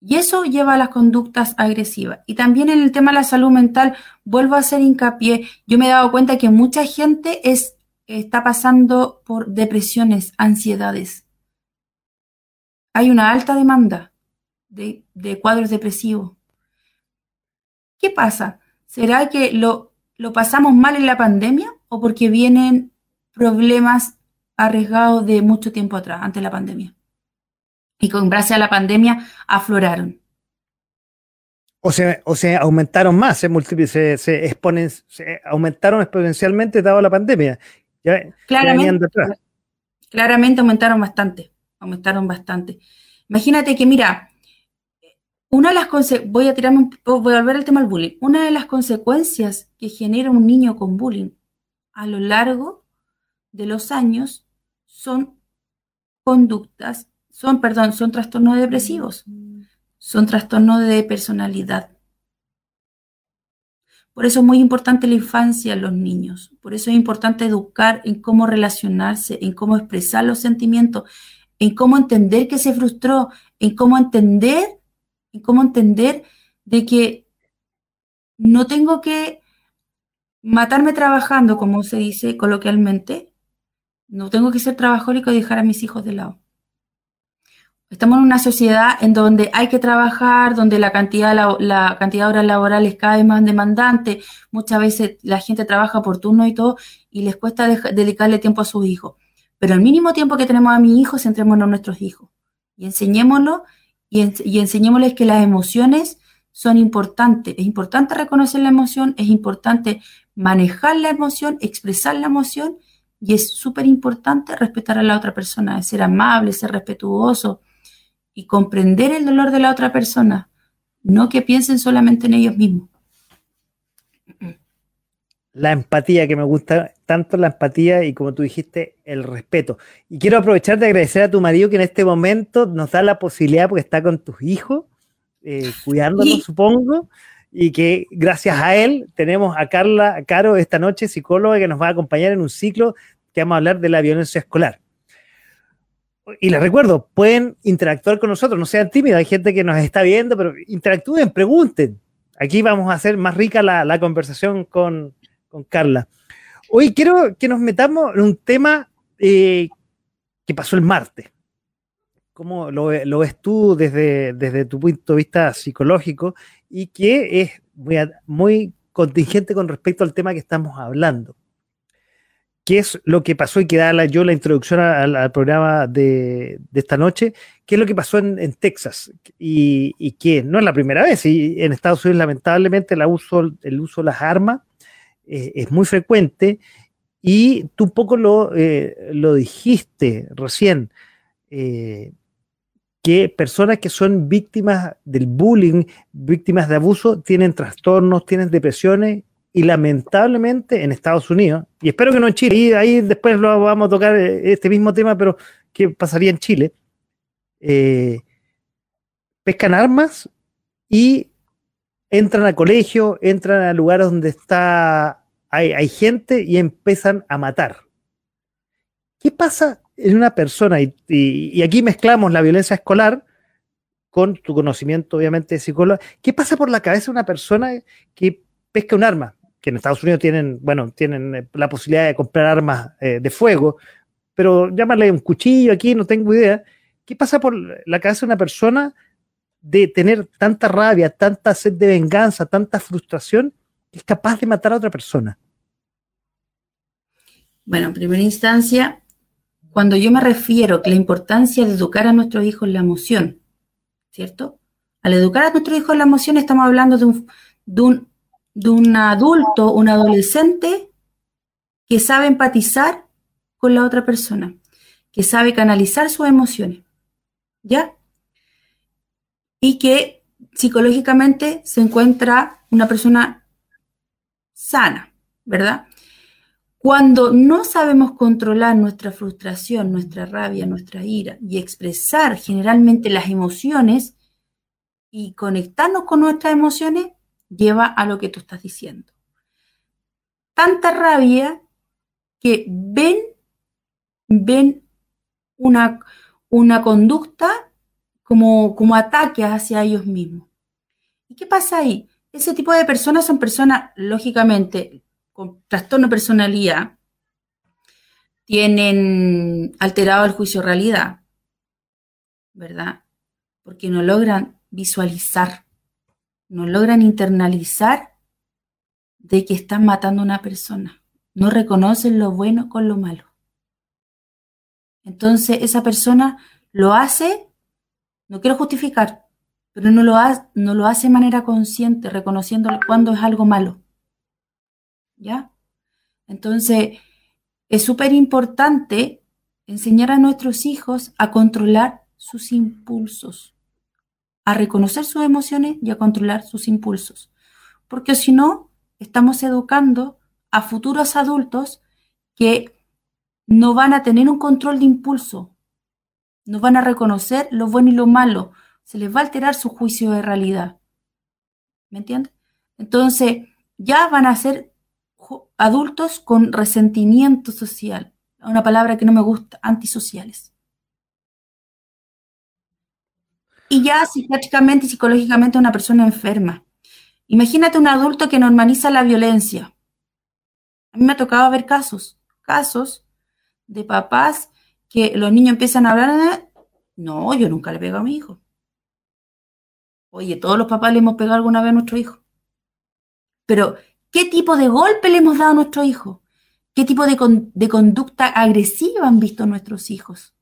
Y eso lleva a las conductas agresivas. Y también en el tema de la salud mental, vuelvo a hacer hincapié, yo me he dado cuenta que mucha gente es, está pasando por depresiones, ansiedades. Hay una alta demanda de, de cuadros depresivos. ¿Qué pasa? ¿Será que lo, lo pasamos mal en la pandemia o porque vienen problemas arriesgados de mucho tiempo atrás, antes de la pandemia? y con base a la pandemia afloraron. O se, o se aumentaron más, se, se, exponen, se aumentaron exponencialmente dado la pandemia. claramente, claramente aumentaron bastante, aumentaron bastante. Imagínate que, mira, una de las voy a voy a volver al tema del bullying. Una de las consecuencias que genera un niño con bullying a lo largo de los años son conductas son, perdón, son trastornos depresivos, son trastornos de personalidad. Por eso es muy importante la infancia en los niños, por eso es importante educar en cómo relacionarse, en cómo expresar los sentimientos, en cómo entender que se frustró, en cómo entender, en cómo entender de que no tengo que matarme trabajando, como se dice coloquialmente, no tengo que ser trabajólico y dejar a mis hijos de lado. Estamos en una sociedad en donde hay que trabajar, donde la cantidad, la, cantidad de horas laborales cada vez más demandante. Muchas veces la gente trabaja por turno y todo y les cuesta dedicarle tiempo a sus hijos. Pero el mínimo tiempo que tenemos a mis hijos, centrémonos en nuestros hijos y enseñémoslo y, y enseñémosles que las emociones son importantes. Es importante reconocer la emoción, es importante manejar la emoción, expresar la emoción y es súper importante respetar a la otra persona, ser amable, ser respetuoso, y comprender el dolor de la otra persona, no que piensen solamente en ellos mismos. La empatía, que me gusta tanto la empatía y como tú dijiste, el respeto. Y quiero aprovechar de agradecer a tu marido que en este momento nos da la posibilidad, porque está con tus hijos, eh, cuidándolos, supongo, y que gracias a él tenemos a Carla Caro esta noche, psicóloga, que nos va a acompañar en un ciclo que vamos a hablar de la violencia escolar y les recuerdo, pueden interactuar con nosotros, no sean tímidos, hay gente que nos está viendo, pero interactúen, pregunten. Aquí vamos a hacer más rica la, conversación con, Carla. Hoy quiero que nos metamos en un tema eh, que pasó el martes. ¿Cómo lo, ves tú desde, desde, tu punto de vista psicológico y que es muy, muy contingente con respecto al tema que estamos hablando? qué es lo que pasó y que da yo la introducción al, programa de, esta noche, qué es lo que pasó en, Texas y, que no es la primera vez. Y en Estados Unidos, lamentablemente, el uso, el uso de las armas es muy frecuente y tú un poco lo, eh, lo dijiste recién. Eh, que personas que son víctimas del bullying, víctimas de abuso, tienen trastornos, tienen depresiones y lamentablemente en Estados Unidos, y espero que no en Chile, y ahí después lo vamos a tocar eh, este mismo tema, pero ¿qué pasaría en Chile? Pescan armas y entran al colegio, entran a lugares donde está hay, gente y empiezan a matar. ¿Qué pasa en una persona? Y, y, aquí mezclamos la violencia escolar con tu conocimiento, obviamente, de psicólogo. ¿Qué pasa por la cabeza de una persona que pesca un arma? que en Estados Unidos tienen, bueno, tienen eh, la posibilidad de comprar armas eh, de fuego, pero llámale un cuchillo aquí, no tengo idea. ¿Qué pasa por la cabeza de una persona de tener tanta rabia, tanta sed de venganza, tanta frustración, que es capaz de matar a otra persona? Bueno, en primera instancia, cuando yo me refiero a la importancia de educar a nuestros hijos la emoción, ¿cierto? Al educar a nuestro hijo en la emoción estamos hablando de un, de un, de un adulto, un adolescente que sabe empatizar con la otra persona, que sabe canalizar sus emociones, ¿ya? Y que psicológicamente se encuentra una persona sana, ¿verdad? Cuando no sabemos controlar nuestra frustración, nuestra rabia, nuestra ira y expresar generalmente las emociones y conectarnos con nuestras emociones, lleva a lo que tú estás diciendo. Tanta rabia que ven, ven una, una conducta como, como ataque hacia ellos mismos. ¿Y qué pasa ahí? Ese tipo de personas son personas, lógicamente, con trastorno de personalidad, tienen alterado el juicio realidad, ¿verdad? Porque no logran visualizar, no logran internalizar de que están matando a una persona. No reconocen lo bueno con lo malo. Entonces esa persona lo hace, no quiero justificar, pero no lo, hace de manera consciente, reconociendo cuando es algo malo. ¿Ya? Entonces, es súper importante enseñar a nuestros hijos a controlar sus impulsos, a reconocer sus emociones y a controlar sus impulsos. Porque si no, estamos educando a futuros adultos que no van a tener un control de impulso, no van a reconocer lo bueno y lo malo, se les va a alterar su juicio de realidad. ¿Me entiendes? Entonces, ya van a ser adultos con resentimiento social. Una palabra que no me gusta, antisociales. Y ya psiquiátricamente y psicológicamente una persona enferma. Imagínate un adulto que normaliza la violencia. A mí me ha tocado ver casos, casos de papás que los niños empiezan a hablar, no, yo nunca le pego a mi hijo. Oye, todos los papás le hemos pegado alguna vez a nuestro hijo. Pero, ¿qué tipo de golpe le hemos dado a nuestro hijo? ¿Qué tipo de, conducta agresiva han visto nuestros hijos?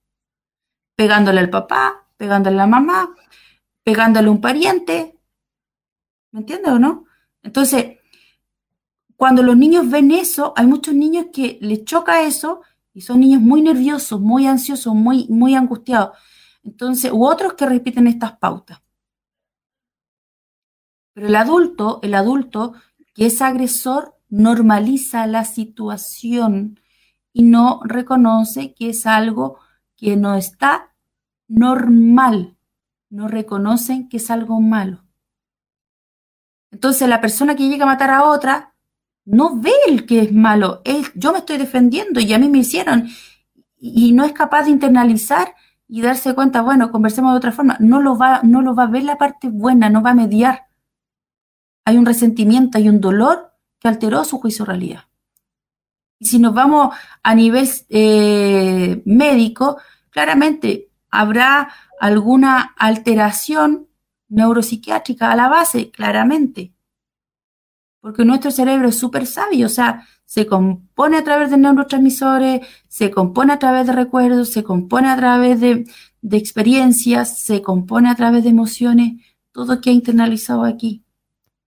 Pegándole al papá, pegándole a la mamá, pegándole a un pariente. ¿Me entiendes o no? Entonces, cuando los niños ven eso, hay muchos niños que les choca eso y son niños muy nerviosos, muy ansiosos, muy, muy angustiados. Entonces, u otros que repiten estas pautas. Pero el adulto, el adulto que es agresor, normaliza la situación y no reconoce que es algo que no está normal. No reconocen que es algo malo. Entonces la persona que llega a matar a otra no ve el que es malo. Yo me estoy defendiendo y a mí me hicieron. Y, no es capaz de internalizar y darse cuenta, bueno, conversemos de otra forma. No lo va, no lo va a ver la parte buena, no va a mediar hay un resentimiento, hay un dolor que alteró su juicio realidad. Y si nos vamos a nivel eh, médico, claramente habrá alguna alteración neuropsiquiátrica a la base, claramente. Porque nuestro cerebro es súper sabio, o sea, se compone a través de neurotransmisores, se compone a través de recuerdos, se compone a través de, de experiencias, se compone a través de emociones, todo que ha internalizado aquí.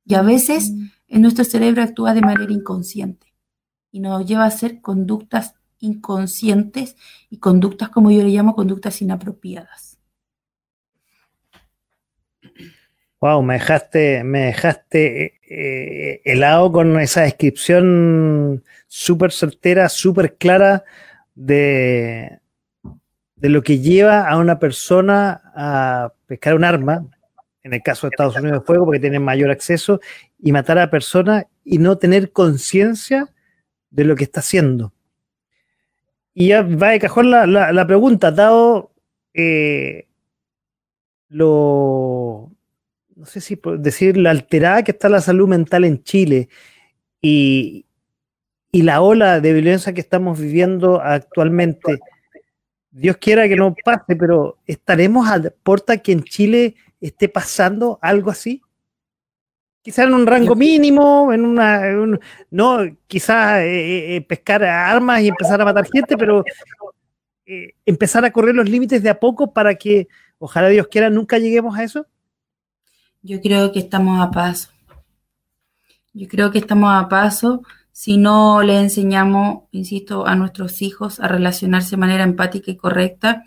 Y a veces mm. en nuestro cerebro actúa de manera inconsciente y nos lleva a hacer conductas inconscientes y conductas, como yo le llamo, conductas inapropiadas. Wow, me dejaste, me dejaste eh, helado con esa descripción súper certera, súper clara de, de lo que lleva a una persona a pescar un arma, en el caso de Estados Unidos de fuego, porque tienen mayor acceso, y matar a personas y no tener conciencia de lo que está haciendo. Y ya va de cajón la, pregunta, dado eh, lo, no sé si decir, la alterada que está la salud mental en Chile y, y la ola de violencia que estamos viviendo actualmente, Dios quiera que no pase, pero estaremos a puerta que en Chile esté pasando algo así? Quizás en un rango mínimo, en una, no, quizás eh, eh, eh, pescar armas y empezar a matar gente, pero empezar a correr los límites de a poco para que ojalá Dios quiera nunca lleguemos a eso? Yo creo que estamos a paso. Yo creo que estamos a paso si no le enseñamos, insisto, a nuestros hijos a relacionarse de manera empática y correcta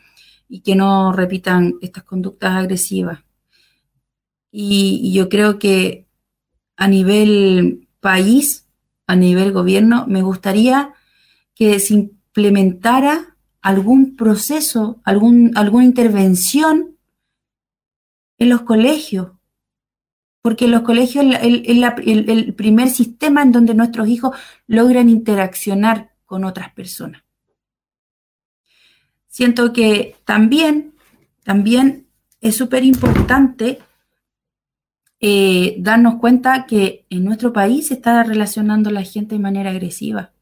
y que no repitan estas conductas agresivas. Y, yo creo que a nivel país, a nivel gobierno, me gustaría que se implementara algún proceso, algún, alguna intervención en los colegios, porque los colegios es el, primer sistema en donde nuestros hijos logran interaccionar con otras personas. Siento que también, también es súper importante eh, darnos cuenta que en nuestro país se está relacionando la gente de manera agresiva.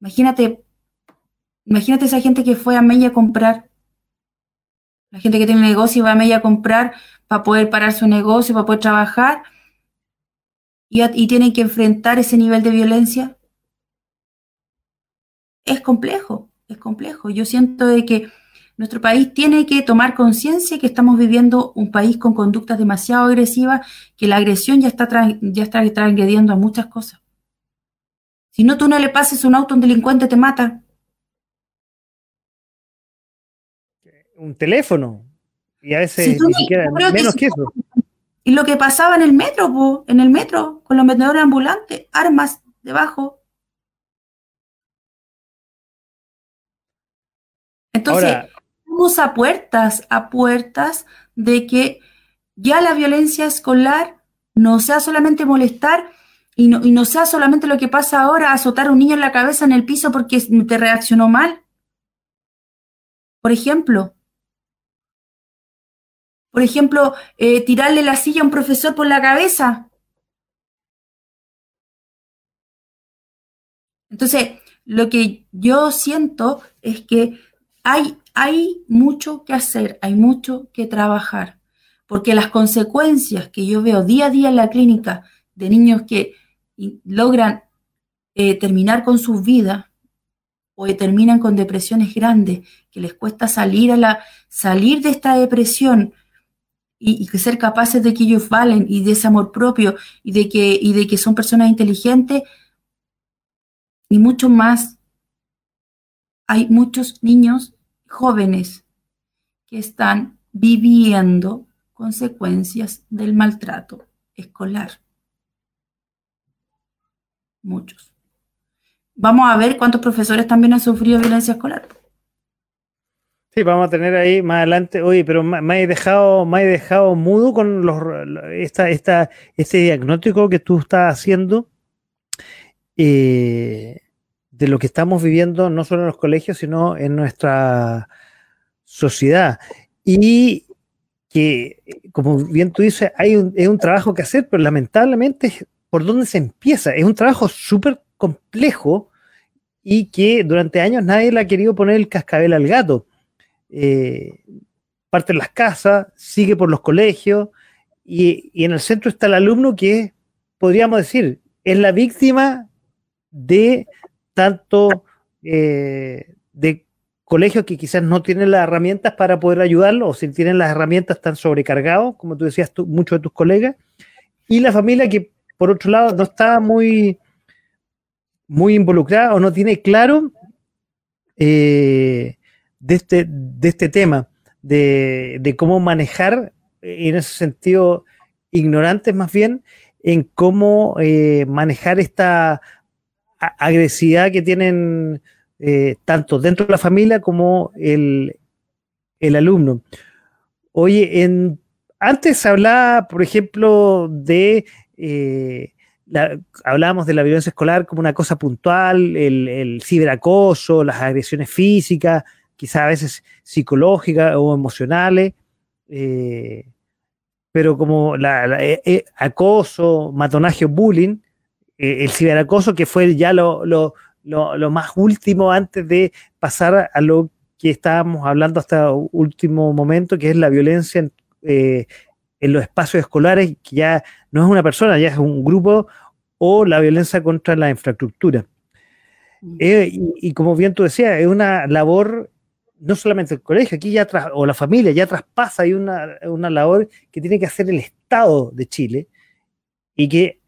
Imagínate, imagínate esa gente que fue a Mella a comprar. La gente que tiene negocio y va a Mella a comprar para poder parar su negocio, para poder trabajar. Y, tienen que enfrentar ese nivel de violencia. Es complejo, es complejo. Yo siento de que nuestro país tiene que tomar conciencia que estamos viviendo un país con conductas demasiado agresivas, que la agresión ya está, ya está transgrediendo a muchas cosas. Si no, tú no le pases un auto a un delincuente, te mata. Un teléfono. Y a veces ni siquiera, menos que, eso. Y lo que pasaba en el metro, en el metro, con los vendedores ambulantes, armas debajo. Entonces, estamos a puertas, a puertas de que ya la violencia escolar no sea solamente molestar y no, y no sea solamente lo que pasa ahora, azotar a un niño en la cabeza en el piso porque te reaccionó mal. Por ejemplo, por ejemplo, eh, tirarle la silla a un profesor por la cabeza. Entonces, lo que yo siento es que hay, hay mucho que hacer, hay mucho que trabajar, porque las consecuencias que yo veo día a día en la clínica de niños que logran eh, terminar con sus vidas o terminan con depresiones grandes, que les cuesta salir, a la, salir de esta depresión y, y, ser capaces de que ellos valen y de ese amor propio y de que, y de que son personas inteligentes y mucho más hay muchos niños jóvenes que están viviendo consecuencias del maltrato escolar. Muchos. Vamos a ver cuántos profesores también han sufrido violencia escolar. Sí, vamos a tener ahí más adelante. Oye, pero me he dejado, me he dejado mudo con los, esta, esta, este diagnóstico que tú estás haciendo. Eh, de lo que estamos viviendo no solo en los colegios, sino en nuestra sociedad. Y que, como bien tú dices, hay un, es un trabajo que hacer, pero lamentablemente, ¿por dónde se empieza? Es un trabajo súper complejo y que durante años nadie le ha querido poner el cascabel al gato. Eh, parte las casas, sigue por los colegios y, y en el centro está el alumno que, podríamos decir, es la víctima de tanto eh, de colegios que quizás no tienen las herramientas para poder ayudarlo, o si tienen las herramientas están sobrecargados, como tú decías, muchos de tus colegas, y la familia que, por otro lado, no está muy, muy involucrada o no tiene claro eh, de, este, de este tema, de, cómo manejar, en ese sentido, ignorantes más bien, en cómo eh, manejar esta agresividad que tienen eh, tanto dentro de la familia como el, alumno. Oye, en, antes hablaba, por ejemplo, de... Eh, hablábamos de la violencia escolar como una cosa puntual, el, ciberacoso, las agresiones físicas, quizás a veces psicológicas o emocionales, eh, pero como la, acoso, matonaje o bullying, eh, el ciberacoso, que fue ya lo, más último antes de pasar a lo que estábamos hablando hasta último momento, que es la violencia en, eh, los espacios escolares, que ya no es una persona, ya es un grupo, o la violencia contra la infraestructura. Mm. Eh, y, como bien tú decías, es una labor no solamente el colegio, aquí ya o la familia ya traspasa, hay una, una labor que tiene que hacer el Estado de Chile y que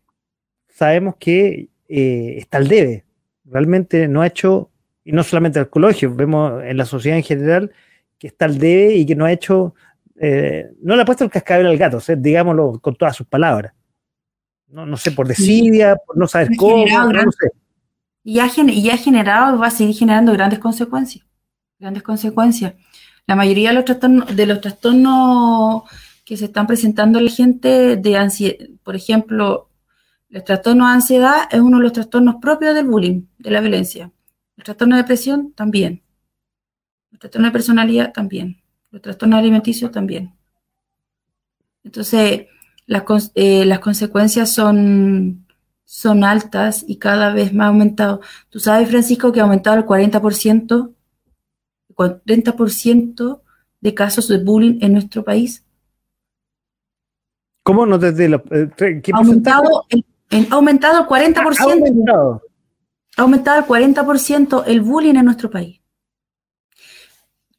sabemos que eh, está al debe. Realmente no ha hecho, y no solamente el colegio, vemos en la sociedad en general que está al debe y que no ha hecho, eh, no le ha puesto el cascabel al gato, digámoslo con todas sus palabras. No, no sé, por desidia, por no saber cómo, no sé. Y ha, y ha generado y va a seguir generando grandes consecuencias grandes consecuencias. La mayoría de los trastornos, de los trastornos que se están presentando en la gente de ansiedad, por ejemplo, el trastorno de ansiedad es uno de los trastornos propios del bullying, de la violencia. El trastorno de depresión también. El trastorno de personalidad también. El trastorno alimenticio también. Entonces, las, eh, las consecuencias son, son altas y cada vez más aumentado. Tú sabes, Francisco, que ha aumentado el 40% 40% de casos de bullying en nuestro país. ¿Cómo no desde la, eh, ha aumentado, el, aumentado el 40%. Ha aumentado. Ha aumentado el 40% el bullying en nuestro país.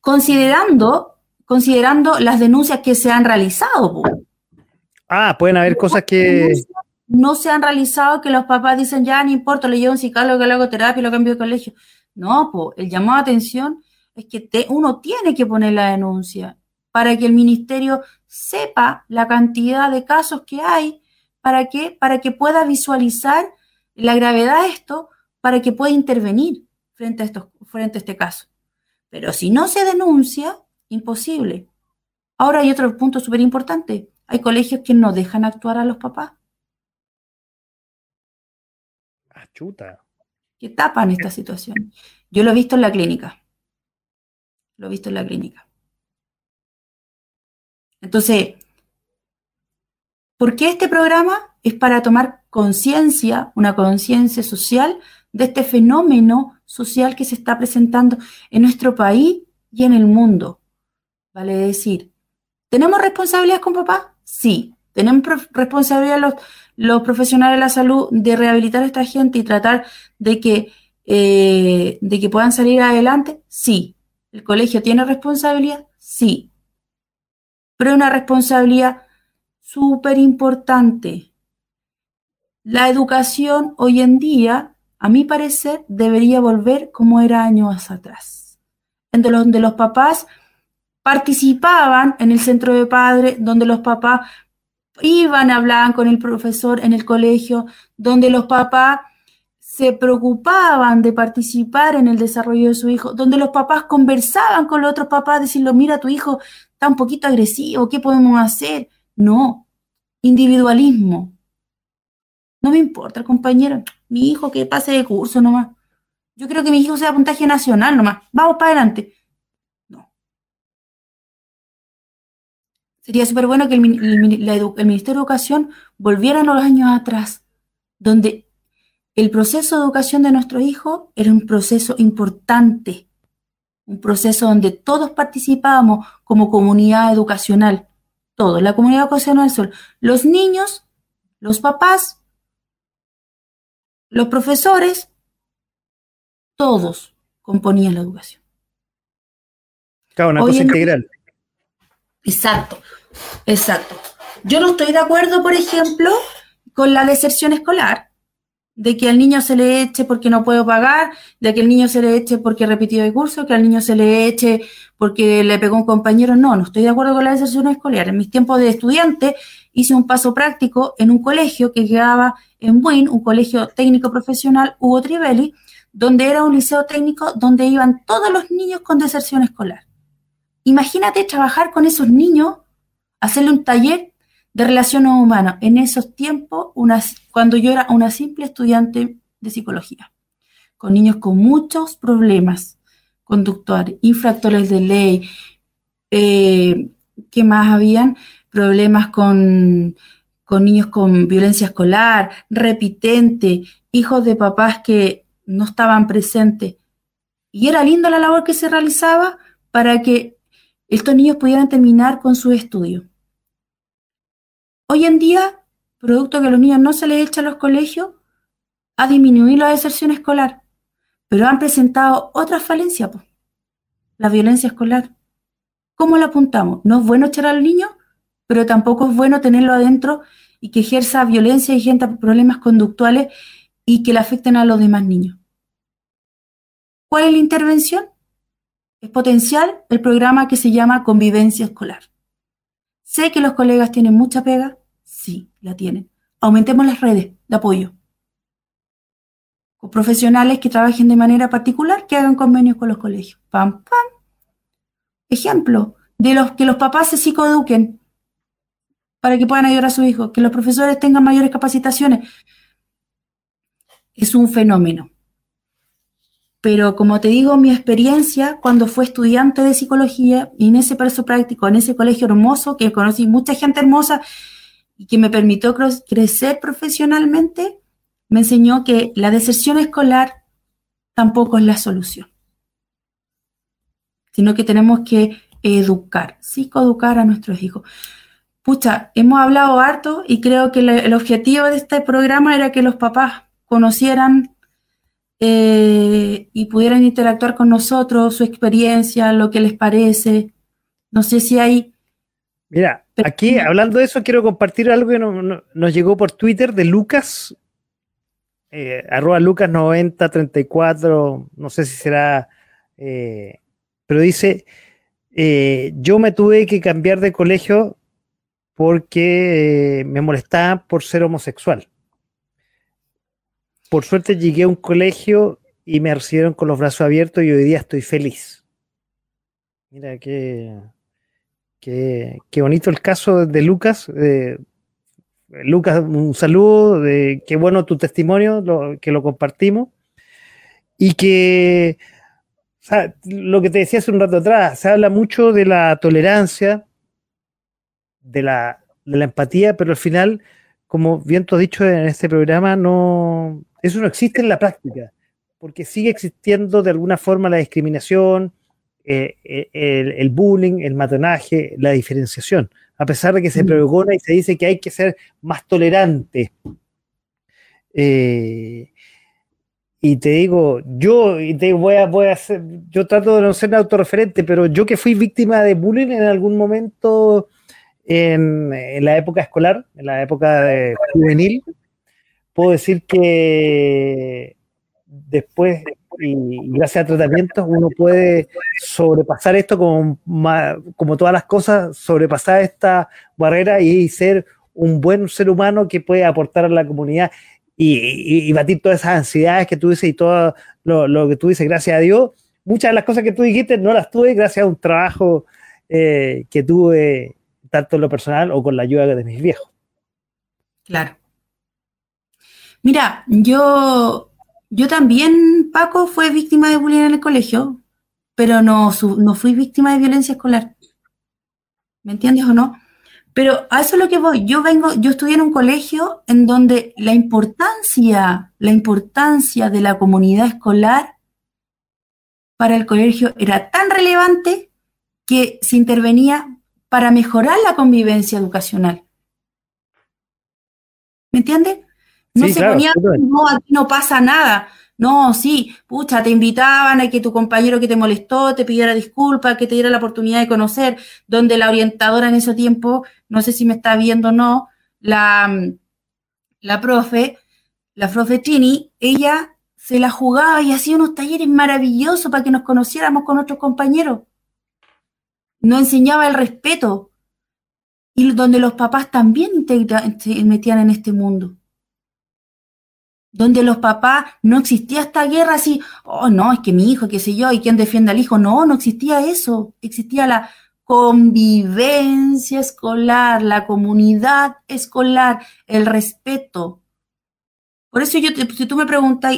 Considerando, considerando las denuncias que se han realizado. Ah, pueden haber cosas que no se han realizado que los papás dicen ya no importa, le llevo un psicólogo, le hago terapia, lo cambio de colegio. No, pues el llamado a atención es que uno tiene que poner la denuncia para que el ministerio sepa la cantidad de casos que hay, para que, para que pueda visualizar la gravedad de esto, para que pueda intervenir frente a, esto, frente a este caso. Pero si no se denuncia, imposible. Ahora hay otro punto súper importante. Hay colegios que no dejan actuar a los papás. Achuta. Que tapan esta situación. Yo lo he visto en la clínica. Lo he visto en la clínica. Entonces, ¿por qué este programa? Es para tomar conciencia, una conciencia social de este fenómeno social que se está presentando en nuestro país y en el mundo. Vale decir, ¿tenemos responsabilidad con papá? Sí. ¿Tenemos responsabilidad los, los profesionales de la salud de rehabilitar a esta gente y tratar de que, eh, de que puedan salir adelante? Sí. ¿El colegio tiene responsabilidad? Sí. Pero una responsabilidad súper importante. La educación hoy en día, a mi parecer, debería volver como era años atrás, en donde los papás participaban en el centro de padres, donde los papás iban, hablaban con el profesor en el colegio, donde los papás se preocupaban de participar en el desarrollo de su hijo, donde los papás conversaban con los otros papás, decirlo, mira, tu hijo está un poquito agresivo, ¿qué podemos hacer? No, individualismo. No me importa, compañero, mi hijo que pase de curso nomás. Yo creo que mi hijo sea puntaje nacional nomás. Vamos para adelante. No. Sería súper bueno que el, el Ministerio de Educación volviera a los años atrás, donde el proceso de educación de nuestro hijo era un proceso importante, un proceso donde todos participábamos como comunidad educacional, todos, la comunidad educacional son los niños, los papás, los profesores, todos componían la educación. Claro, una cosa integral. Exacto, exacto. Yo no estoy de acuerdo, por ejemplo, con la deserción escolar de que al niño se le eche porque no puedo pagar, de que al niño se le eche porque repitió de curso, que al niño se le eche porque le pegó un compañero. No, no estoy de acuerdo con la deserción escolar. En mis tiempos de estudiante hice un paso práctico en un colegio que quedaba en Buin, un colegio técnico profesional Hugo Trivelli, donde era un liceo técnico donde iban todos los niños con deserción escolar. Imagínate trabajar con esos niños, hacerle un taller de relaciones humanas. En esos tiempos, cuando yo era una simple estudiante de psicología, con niños con muchos problemas conductuales, infractores de ley, eh, ¿qué más habían? Problemas con, con niños con violencia escolar, repitente, hijos de papás que no estaban presentes. Y era linda la labor que se realizaba para que estos niños pudieran terminar con su estudio. Hoy en día, producto que a los niños no se les echa a los colegios, ha disminuido la deserción escolar, pero han presentado otras falencias. la violencia escolar. ¿Cómo la apuntamos? No es bueno echar al niño, pero tampoco es bueno tenerlo adentro y que ejerza violencia y gente problemas conductuales y que le afecten a los demás niños. ¿Cuál es la intervención? Es potencial el programa que se llama Convivencia Escolar. Sé que los colegas tienen mucha pega, sí, la tienen. Aumentemos las redes de apoyo. Con profesionales que trabajen de manera particular, que hagan convenios con los colegios. Pam, pam. Ejemplo, de los que los papás se psicoeduquen para que puedan ayudar a sus hijos, que los profesores tengan mayores capacitaciones. Es un fenómeno. Pero como te digo, mi experiencia cuando fue estudiante de psicología y en ese perso práctico, en ese colegio hermoso, que conocí mucha gente hermosa y que me permitió crecer profesionalmente, me enseñó que la deserción escolar tampoco es la solución, sino que tenemos que educar, psicoeducar a nuestros hijos. Pucha, hemos hablado harto y creo que el objetivo de este programa era que los papás conocieran eh, y pudieran interactuar con nosotros, su experiencia, lo que les parece. No sé si hay... Mira, aquí hablando de eso, quiero compartir algo que nos llegó por Twitter de Lucas, eh, arroba Lucas9034, no sé si será, eh, pero dice, yo me tuve que cambiar de colegio porque me molestaba por ser homosexual. Por suerte llegué a un colegio y me recibieron con los brazos abiertos y hoy día estoy feliz. Mira qué, qué, bonito el caso de Lucas. Lucas, un saludo, de, qué bueno tu testimonio, que lo compartimos. Y que, lo que te decía hace un rato atrás, se habla mucho de la tolerancia, de la, empatía, pero al final, como bien tú has dicho en este programa, no, eso no existe en la práctica, porque sigue existiendo de alguna forma la discriminación, eh, eh, el, bullying, el matonaje, la diferenciación, a pesar de que se mm. pregona y se dice que hay que ser más tolerante. Eh, y te digo, yo y te voy a, voy a hacer, yo trato de no ser autorreferente, pero yo que fui víctima de bullying en algún momento en, la época escolar, en la época de juvenil, puedo decir que después y gracias a tratamientos uno puede sobrepasar esto como, como todas las cosas, sobrepasar esta barrera y ser un buen ser humano que puede aportar a la comunidad y, batir todas esas ansiedades que tú dices y todo lo, que tú dices, gracias a Dios. Muchas de las cosas que tú dijiste no las tuve gracias a un trabajo eh, que tuve tanto en lo personal o con la ayuda de mis viejos. Claro. Mira, yo, yo también, Paco, fue víctima de bullying en el colegio, pero no, no fui víctima de violencia escolar. ¿Me entiendes o no? Pero a eso es lo que voy. Yo vengo, yo estudié en un colegio en donde la importancia, la importancia de la comunidad escolar para el colegio era tan relevante que se intervenía para mejorar la convivencia educacional. ¿Me entiendes? No se ponía, no, aquí no pasa nada. No, sí, pucha, te invitaban a que tu compañero que te molestó te pidiera disculpas, que te diera la oportunidad de conocer, donde la orientadora en ese tiempo, no sé si me está viendo o no, la, la profe, la profe Trini, ella se la jugaba y hacía unos talleres maravillosos para que nos conociéramos con otros compañeros no enseñaba el respeto y donde los papás también se metían en este mundo. Donde los papás no existía esta guerra así, oh no, es que mi hijo, qué sé yo, y quién defiende al hijo. No, no existía eso. Existía la convivencia escolar, la comunidad escolar, el respeto. Por eso yo, si tú me preguntas,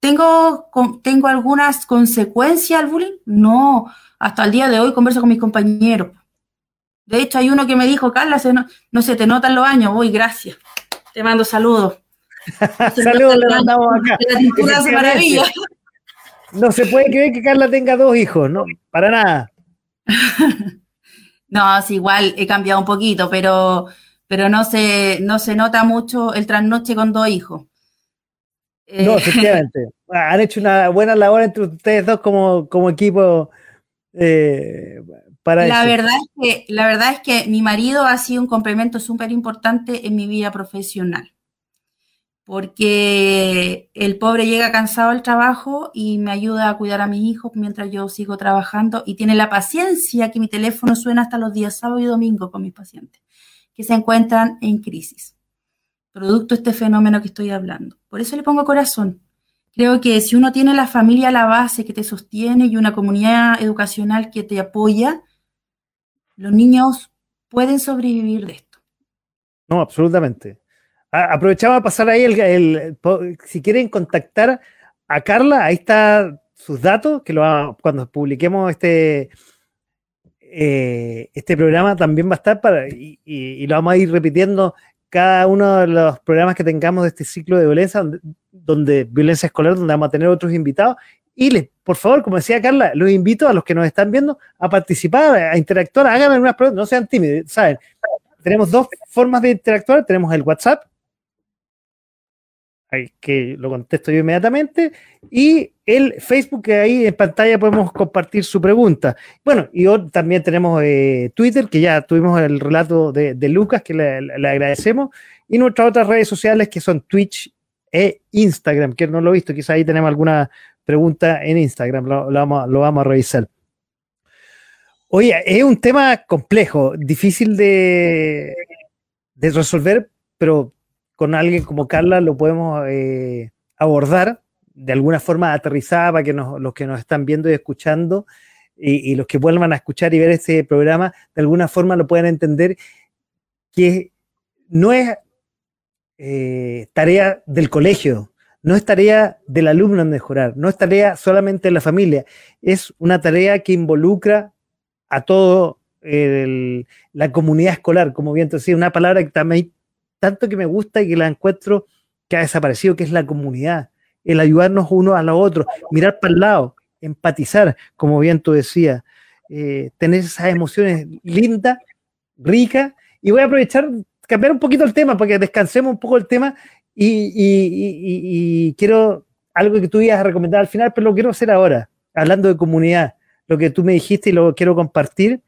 ¿tengo, ¿tengo algunas consecuencias al bullying? No, hasta el día de hoy converso con mis compañeros. De hecho, hay uno que me dijo, Carla, no, no se te notan los años. Uy, gracias. Te mando saludos. saludos le mandamos acá. La maravilla. No se puede creer que Carla tenga dos hijos, no, para nada. no, es igual, he cambiado un poquito, pero, pero no, se, no se nota mucho el trasnoche con dos hijos. No, eh, efectivamente. Han hecho una buena labor entre ustedes dos como, como equipo Eh, para la, Verdad es que, la verdad es que mi marido ha sido un complemento súper importante en mi vida profesional, porque el pobre llega cansado al trabajo y me ayuda a cuidar a mis hijos mientras yo sigo trabajando y tiene la paciencia que mi teléfono suena hasta los días sábado y domingo con mis pacientes que se encuentran en crisis, producto de este fenómeno que estoy hablando. Por eso le pongo corazón, Creo que si uno tiene la familia a la base que te sostiene y una comunidad educacional que te apoya, los niños pueden sobrevivir de esto. No, absolutamente. Aprovechaba a pasar ahí el, si quieren contactar a Carla, ahí está sus datos, que lo cuando publiquemos este, eh, este programa también va a estar para, y, lo vamos a ir repitiendo cada uno de los programas que tengamos de este ciclo de violencia, donde, violencia escolar, donde vamos a tener otros invitados. Y les, por favor, como decía Carla, los invito a los que nos están viendo a participar, a interactuar, hagan unas preguntas, no sean tímidos, ¿saben? Tenemos dos formas de interactuar, tenemos el WhatsApp, que lo contesto yo inmediatamente, y el Facebook, que ahí en pantalla podemos compartir su pregunta. Bueno, y también tenemos eh, Twitter, que ya tuvimos el relato de, Lucas, que le, agradecemos, y nuestras otras redes sociales, que son Twitch e Instagram, que no lo he visto, quizá ahí tenemos alguna pregunta en Instagram, lo, vamos, a revisar. Oye, es un tema complejo, difícil de resolver, pero con alguien como Carla lo podemos eh, abordar de alguna forma aterrizada para que los que nos están viendo y escuchando y, los que vuelvan a escuchar y ver este programa, de alguna forma lo puedan entender que no es eh, tarea del colegio, no es tarea del alumno en mejorar, no es tarea solamente de la familia, es una tarea que involucra a todo la comunidad escolar, como bien te decía, una palabra que también tanto que me gusta y que la encuentro que ha desaparecido, que es la comunidad, el ayudarnos uno a los otros, mirar para el lado, empatizar, como bien tú decías, eh, tener esas emociones lindas, ricas, y voy a aprovechar, cambiar un poquito el tema, para que descansemos un poco el tema, y, quiero algo que tú ibas a recomendar al final, pero lo quiero hacer ahora, hablando de comunidad, lo que tú me dijiste y lo quiero compartir,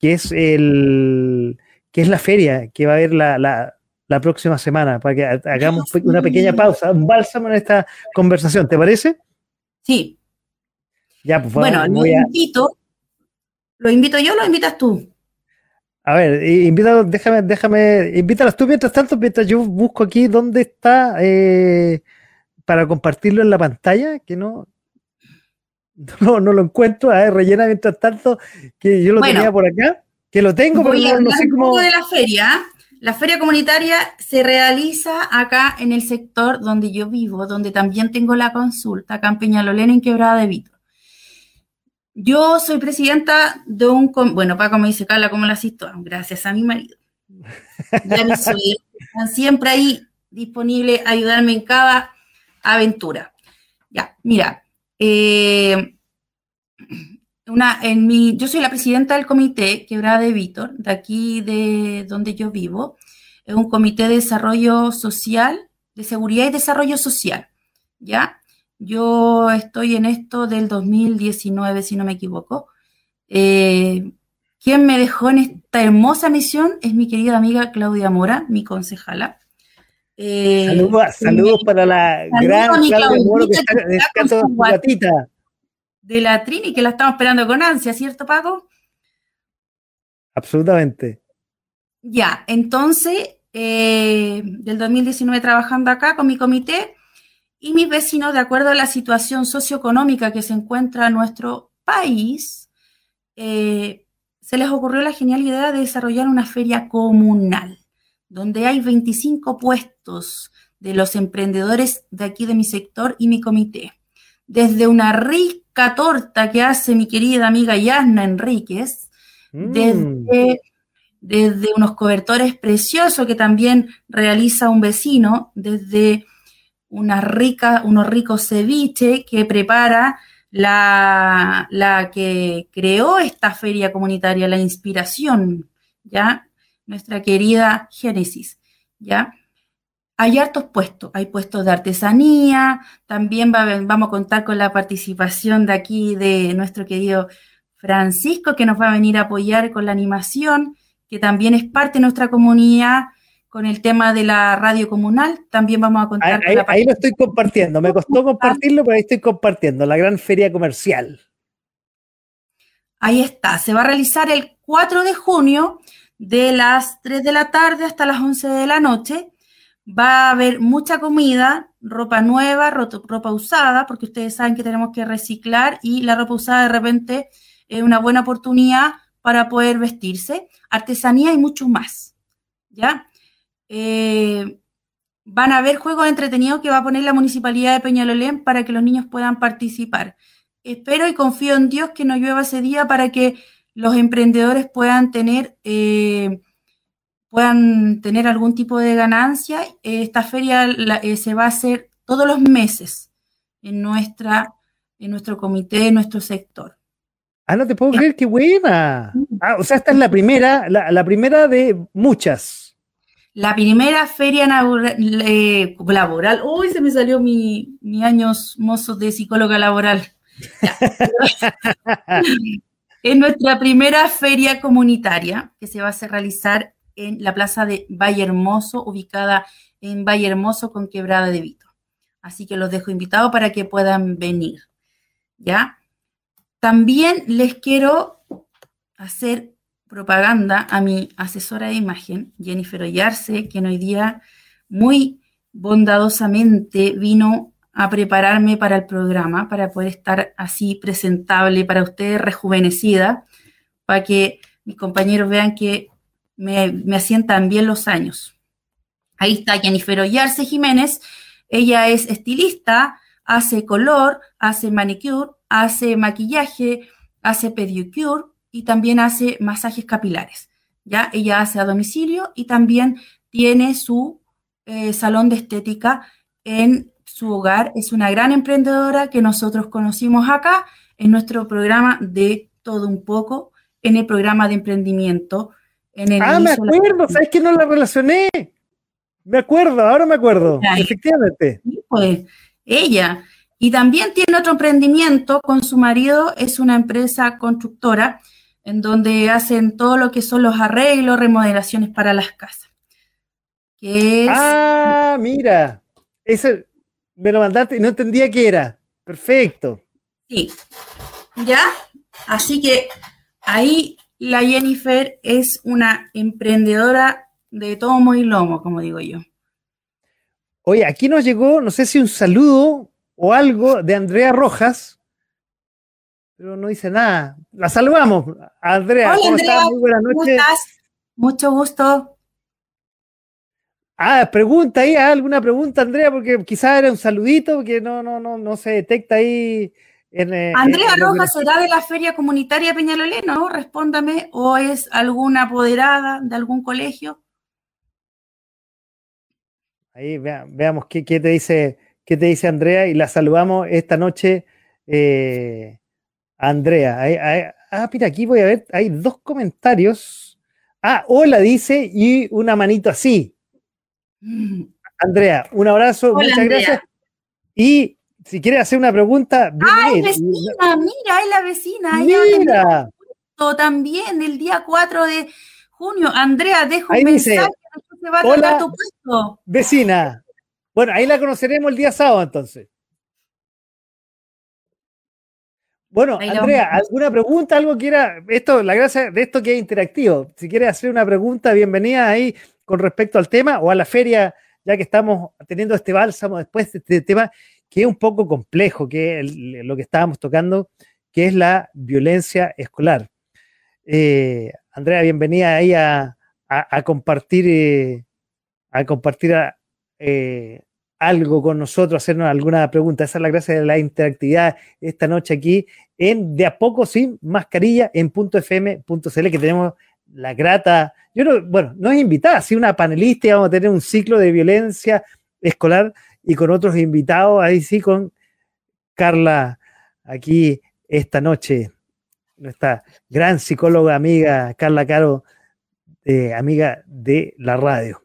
que es el que es la feria, que va a haber la próxima semana para que hagamos una pequeña pausa, un bálsamo en esta conversación. ¿Te parece? Sí. Ya, pues Bueno, lo invito. ¿Lo invito yo o lo invitas tú? A ver, invita, déjame, déjame, invítalas tú mientras tanto, mientras yo busco aquí dónde está eh, para compartirlo en la pantalla, que no, no, no lo encuentro. A ver, rellena mientras tanto, que yo lo tenía por acá, que lo tengo, pero no, sé cómo. de la feria. La feria comunitaria se realiza acá en el sector donde yo vivo, donde también tengo la consulta, acá en Peñalolén, en Quebrada de Vito. Yo soy presidenta de un, bueno, para como dice Carla, como la asisto, gracias a mi marido. Ya me soy, están siempre ahí disponible a ayudarme en cada aventura. Ya, mira, eh, una, en mi, yo soy la presidenta del comité Quebrada de Víctor, de aquí de donde yo vivo. Es un comité de desarrollo social, de seguridad y desarrollo social. ¿Ya? Yo estoy en esto del 2019, si no me equivoco. Eh, quien me dejó en esta hermosa misión es mi querida amiga Claudia Mora, mi concejala. Eh, saludos, para la gran Claudia Mora que está, está su gatita de la Trini, que la estamos esperando con ansia, ¿cierto, Paco? Absolutamente. Ya, entonces, eh, del 2019 trabajando acá con mi comité y mis vecinos, de acuerdo a la situación socioeconómica que se encuentra en nuestro país, eh, se les ocurrió la genial idea de desarrollar una feria comunal, donde hay 25 puestos de los emprendedores de aquí de mi sector y mi comité. Desde una rica torta que hace mi querida amiga Yasna Enríquez, mm. desde, desde, unos cobertores preciosos que también realiza un vecino, desde una rica, unos ricos ceviche que prepara la, la que creó esta feria comunitaria, la inspiración, ¿ya? Nuestra querida Génesis, ¿ya? Hay hartos puestos, hay puestos de artesanía, también vamos a contar con la participación de aquí de nuestro querido Francisco, que nos va a venir a apoyar con la animación, que también es parte de nuestra comunidad con el tema de la radio comunal. También vamos a contar. Ahí, ahí lo estoy compartiendo. Me costó compartirlo, pero ahí estoy compartiendo. La gran feria comercial. Ahí está. Se va a realizar el 4 de junio de las 3 de la tarde hasta las 11 de la noche. Va a haber mucha comida, ropa nueva, ropa usada, porque ustedes saben que tenemos que reciclar y la ropa usada de repente es una buena oportunidad para poder vestirse. Artesanía y mucho más. ¿Ya? Eh, van a haber juegos entretenidos que va a poner la Municipalidad de Peñalolén para que los niños puedan participar. Espero y confío en Dios que no llueva ese día para que los emprendedores puedan tener, eh, puedan tener algún tipo de ganancia. Esta feria eh, se va a hacer todos los meses en, nuestra, en nuestro comité, en nuestro sector. Ah, no te puedo creer, qué buena. Ah, o sea, esta es la primera, la primera de muchas. La primera feria eh, laboral, uy, se me salió mi, mi años mozo de psicóloga laboral. es nuestra primera feria comunitaria que se va a realizar en la plaza de Valle Hermoso, ubicada en Valle Hermoso con Quebrada de Vito. Así que los dejo invitados para que puedan venir. ¿Ya? También les quiero hacer propaganda a mi asesora de imagen, Jennifer Ollarse, quien hoy día muy bondadosamente vino a prepararme para el programa, para poder estar así presentable para ustedes, rejuvenecida, para que mis compañeros vean que me, me asientan bien los años. Ahí está Jennifer Ollarse Jiménez, ella es estilista, hace color, hace manicure, hace maquillaje, hace pedicure, y también hace masajes capilares. ¿ya? Ella hace a domicilio y también tiene su eh, salón de estética en su hogar. Es una gran emprendedora que nosotros conocimos acá en nuestro programa de todo un poco, en el programa de emprendimiento. En el ah, me acuerdo, ¿sabes que no la relacioné? Me acuerdo, ahora me acuerdo, efectivamente. Pues ella. Y también tiene otro emprendimiento con su marido, es una empresa constructora en donde hacen todo lo que son los arreglos, remodelaciones para las casas. Ah, mira, eso me lo mandaste y no entendía qué era. Perfecto. Sí, ¿ya? Así que ahí la Jennifer es una emprendedora de tomo y lomo, como digo yo. Oye, aquí nos llegó, no sé si un saludo o algo de Andrea Rojas, pero no dice nada. La saludamos. Andrea, ¿cómo estás? Muy buenas noches. Mucho gusto. Ah, pregunta ahí, ¿ah? alguna pregunta, Andrea, porque quizás era un saludito, porque no, no, no, no se detecta ahí. En, eh, Andrea Rojas será de la Feria Comunitaria Peñalolén, ¿no? Respóndame, o es alguna apoderada de algún colegio. Ahí veamos qué, te dice, qué te dice Andrea y la saludamos esta noche. Eh, Andrea, ah, mira, aquí voy a ver, hay dos comentarios. Ah, hola, dice, y una manito así. Andrea, un abrazo, muchas gracias. Y si quieres hacer una pregunta, ¡Ay, vecina! Mira, es la vecina. Mira. También el día 4 de junio. Andrea, dejo un mensaje. se va a hola, tu puesto. Vecina. Bueno, ahí la conoceremos el día sábado entonces. Bueno, Andrea, ¿alguna pregunta? ¿Algo quiera? Esto, la gracia de esto que es interactivo. Si quieres hacer una pregunta, bienvenida ahí con respecto al tema o a la feria, ya que estamos teniendo este bálsamo después de este tema que es un poco complejo, que es lo que estábamos tocando, que es la violencia escolar. Eh, Andrea, bienvenida ahí a, compartir, eh, a compartir eh, algo con nosotros, hacernos alguna pregunta. Esa es la gracia de la interactividad esta noche aquí en De a poco sin mascarilla en .fm.cl que tenemos la grata, yo no, bueno, no es invitada, sí una panelista y vamos a tener un ciclo de violencia escolar y con otros invitados, ahí sí con Carla aquí esta noche, nuestra gran psicóloga amiga Carla Caro, eh, amiga de la radio.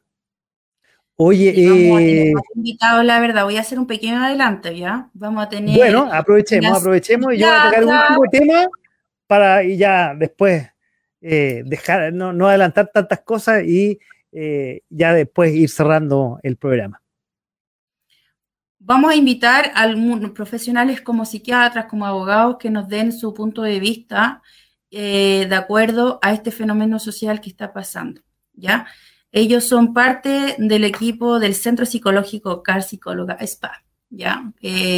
Oye, eh, invitado, la verdad, voy a hacer un pequeño adelanto, ¿ya? Vamos a tener. Bueno, aprovechemos, aprovechemos. Y yo voy a tocar un último tema para y ya después eh, dejar, no, adelantar tantas cosas y eh, ya después ir cerrando el programa. Vamos a invitar a profesionales como psiquiatras, como abogados, que nos den su punto de vista eh, de acuerdo a este fenómeno social que está pasando. ¿ya? Ellos son parte del equipo del Centro Psicológico CAR Psicóloga SPA. ¿ya?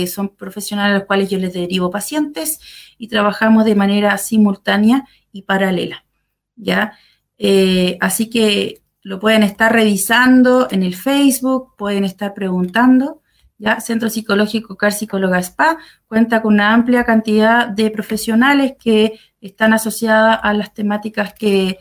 son profesionales a los cuales yo les derivo pacientes y trabajamos de manera simultánea y paralela. ¿ya? Eh, así que lo pueden estar revisando en el Facebook, pueden estar preguntando ¿ya? Centro Psicológico CAR Psicóloga SPA cuenta con una amplia cantidad de profesionales que están asociadas a las temáticas que,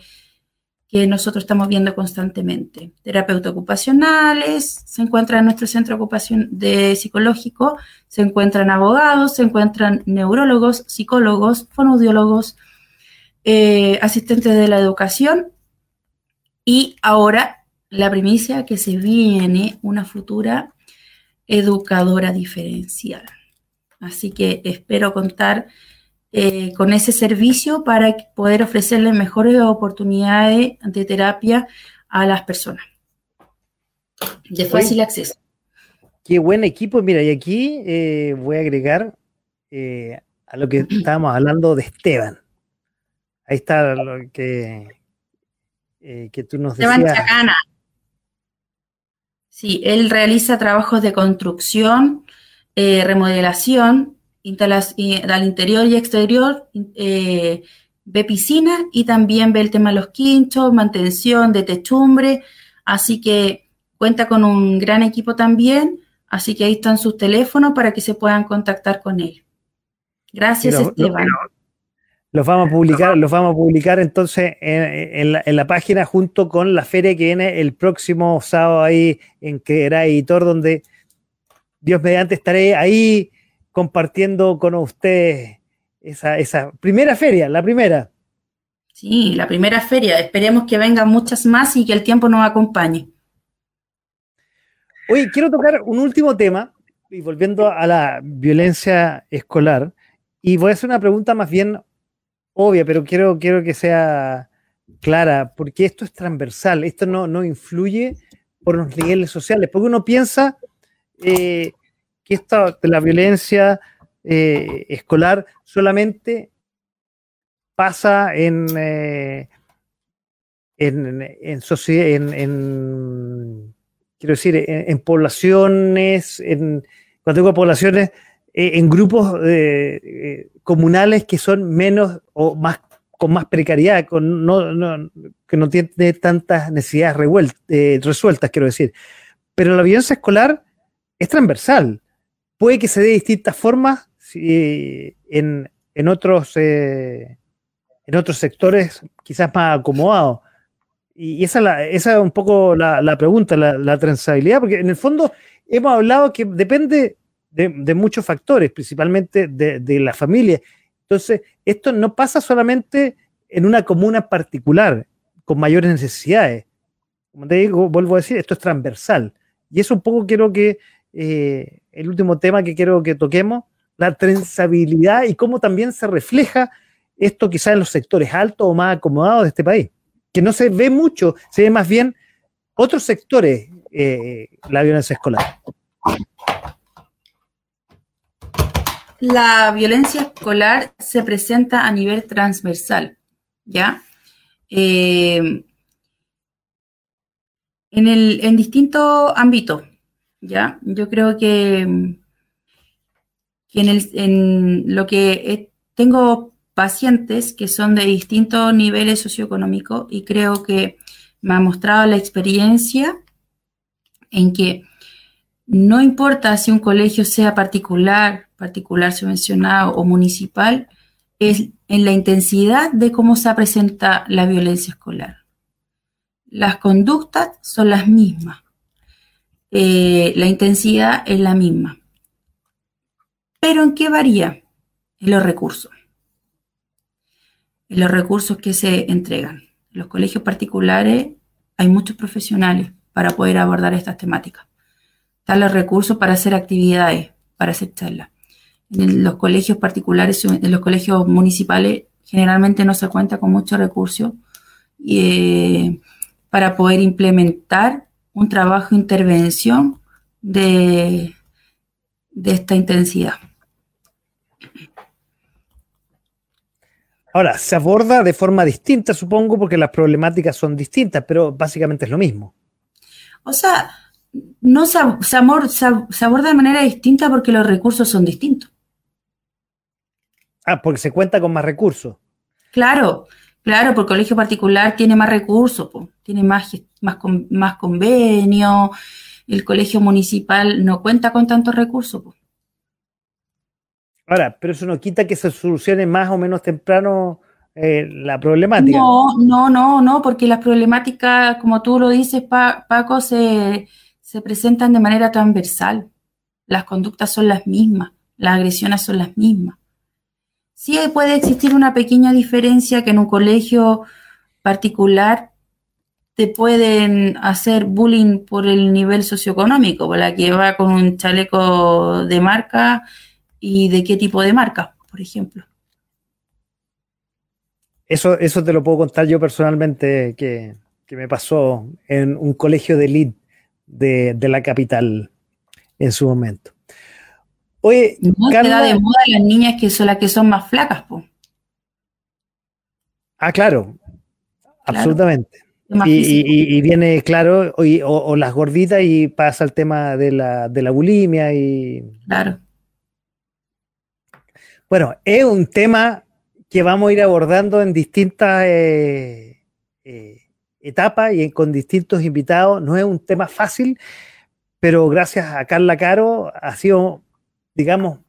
que nosotros estamos viendo constantemente. Terapeutas ocupacionales, se encuentran en nuestro centro ocupación de psicológico, se encuentran abogados, se encuentran neurólogos, psicólogos, fonoaudiólogos, eh, asistentes de la educación y ahora la primicia que se viene una futura educadora diferencial. Así que espero contar eh, con ese servicio para poder ofrecerle mejores oportunidades de terapia a las personas. De fácil acceso. Qué buen equipo. Mira, y aquí eh, voy a agregar eh, a lo que estábamos hablando de Esteban. Ahí está lo que, que tú nos decías. Esteban Chacana. Sí, él realiza trabajos de construcción, eh, remodelación, al interior y exterior, eh, ve piscina y también ve el tema de los quinchos, mantención de techumbre, así que cuenta con un gran equipo también, así que ahí están sus teléfonos para que se puedan contactar con él. Gracias, Esteban. Los vamos a publicar, los vamos a publicar entonces en, la, página junto con la feria que viene el próximo sábado ahí en que era editor, donde Dios mediante estaré ahí compartiendo con ustedes esa, esa primera feria, la primera. Sí, la primera feria. Esperemos que vengan muchas más y que el tiempo nos acompañe. Oye, quiero tocar un último tema, y volviendo a la violencia escolar, y voy a hacer una pregunta más bien obvia, pero quiero, quiero que sea clara, porque esto es transversal, esto no, no influye por los niveles sociales, porque uno piensa eh, que esta, de la violencia eh, escolar solamente pasa en, eh, en, en, en, quiero decir, en, poblaciones, en, cuando digo poblaciones, en grupos comunales que son menos o más con más precariedad, con no, que no tiene tantas necesidades eh, resueltas, quiero decir. Pero la violencia escolar es transversal. Puede que se dé de distintas formas en, en, otros, eh, en otros sectores quizás más acomodados. Y esa es, esa es un poco la, pregunta, la, la, transabilidad, porque en el fondo hemos hablado que depende de, muchos factores, principalmente de, la familia. Entonces, esto no pasa solamente en una comuna particular con mayores necesidades. Como te digo, vuelvo a decir, esto es transversal. Y eso un poco quiero que, eh, el último tema que quiero que toquemos, la transabilidad y cómo también se refleja esto quizás en los sectores altos o más acomodados de este país, que no se ve mucho, se ve más bien otros sectores eh, la violencia escolar. La violencia escolar se presenta a nivel transversal, ¿ya? Eh, en, el, en distintos ámbitos, ¿ya? Yo creo que, en, en lo que tengo pacientes que son de distintos niveles socioeconómicos y creo que me ha mostrado la experiencia en que no importa si un colegio sea particular, particular subvencionado o municipal, es en la intensidad de cómo se presenta la violencia escolar. Las conductas son las mismas. Eh, la intensidad es la misma. Pero ¿en qué varía? En los recursos. En los recursos que se entregan. En los colegios particulares hay muchos profesionales para poder abordar estas temáticas. Están los recursos para hacer actividades, para hacer charlas. En los colegios particulares, en los colegios municipales, generalmente no se cuenta con mucho recurso eh, para poder implementar un trabajo de intervención de, de esta intensidad. Ahora, se aborda de forma distinta, supongo, porque las problemáticas son distintas, pero básicamente es lo mismo. O sea, no se, aborda de manera distinta porque los recursos son distintos. Ah, porque se cuenta con más recursos. Claro, claro, porque el colegio particular tiene más recursos, tiene más, más, más convenio, el colegio municipal no cuenta con tantos recursos. Ahora, pero eso no quita que se solucione más o menos temprano eh, la problemática. No, no, no, no, porque las problemáticas, como tú lo dices, Paco, se, se presentan de manera transversal. Las conductas son las mismas, las agresiones son las mismas. Sí puede existir una pequeña diferencia que en un colegio particular te pueden hacer bullying por el nivel socioeconómico, por la que va con un chaleco de marca y de qué tipo de marca, por ejemplo. Eso, eso te lo puedo contar yo personalmente, que, me pasó en un colegio de elite de, la capital en su momento. Oye, no da de moda las niñas que son las que son más flacas, po. Ah, claro, absolutamente. Y, viene, claro, o, las gorditas y pasa el tema de la, de la bulimia y... Claro. Bueno, es un tema que vamos a ir abordando en distintas eh, eh, etapas y con distintos invitados. No es un tema fácil, pero gracias a Carla Caro ha sido, digamos,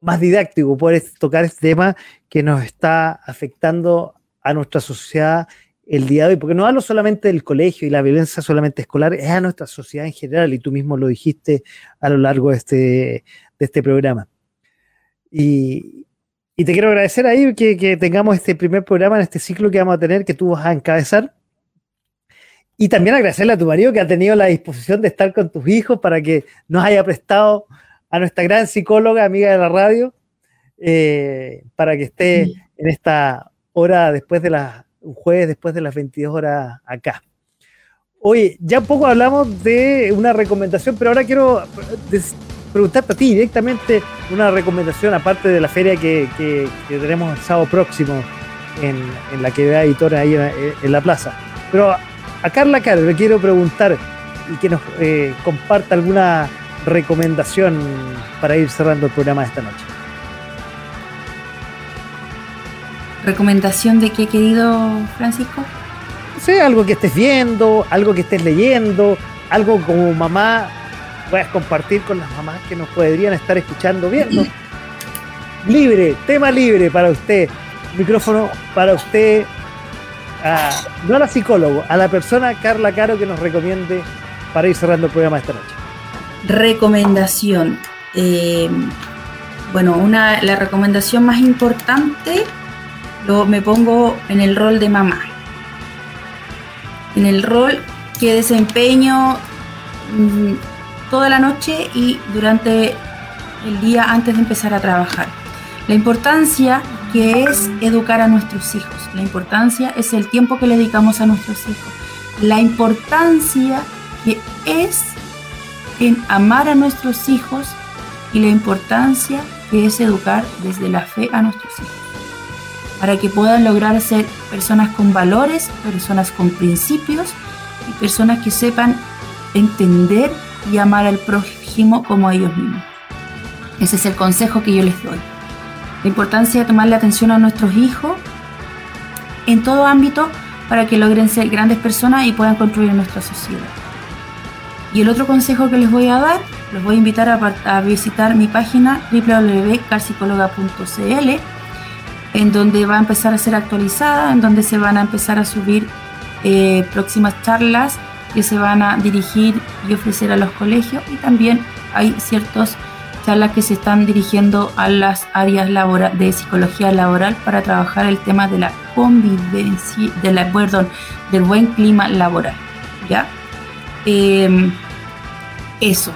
más didáctico poder tocar este tema que nos está afectando a nuestra sociedad el día de hoy, porque no hablo solamente del colegio y la violencia solamente escolar, es a nuestra sociedad en general, y tú mismo lo dijiste a lo largo de este, de este programa. Y, te quiero agradecer ahí que, tengamos este primer programa en este ciclo que vamos a tener, que tú vas a encabezar. Y también agradecerle a tu marido que ha tenido la disposición de estar con tus hijos para que nos haya prestado a nuestra gran psicóloga, amiga de la radio, eh, para que esté en esta hora después de las, un jueves después de las 22 horas acá. Oye, ya un poco hablamos de una recomendación, pero ahora quiero preguntarte a ti directamente una recomendación, aparte de la feria que, tenemos el sábado próximo en, la que vea editora ahí en, la plaza. Pero a Carla Caro le quiero preguntar y que nos eh, comparta alguna recomendación para ir cerrando el programa de esta noche. ¿Recomendación de qué, querido Francisco? Sí, algo que estés viendo, algo que estés leyendo, algo como mamá puedas compartir con las mamás que nos podrían estar escuchando, viendo. Libre, tema libre para usted. Micrófono para usted, no a la psicólogo, a la persona Carla Caro que nos recomiende para ir cerrando el programa esta noche. Recomendación. Eh, bueno, una, la recomendación más importante lo, me pongo en el rol de mamá. En el rol que desempeño mm, toda la noche y durante el día antes de empezar a trabajar. La importancia que es educar a nuestros hijos, la importancia es el tiempo que le dedicamos a nuestros hijos, la importancia que es en amar a nuestros hijos y la importancia que es educar desde la fe a nuestros hijos, para que puedan lograr ser personas con valores, personas con principios y personas que sepan entender y amar al prójimo como a ellos mismos. Ese es el consejo que yo les doy. La importancia de tomarle atención a nuestros hijos en todo ámbito para que logren ser grandes personas y puedan construir nuestra sociedad. Y el otro consejo que les voy a dar, los voy a invitar a, visitar mi página www.carpsicóloga.cl, en donde va a empezar a ser actualizada, en donde se van a empezar a subir eh, próximas charlas que se van a dirigir y ofrecer a los colegios y también hay ciertas charlas que se están dirigiendo a las áreas de psicología laboral para trabajar el tema de la convivencia, de perdón, del buen clima laboral. ¿ya? Em, eso.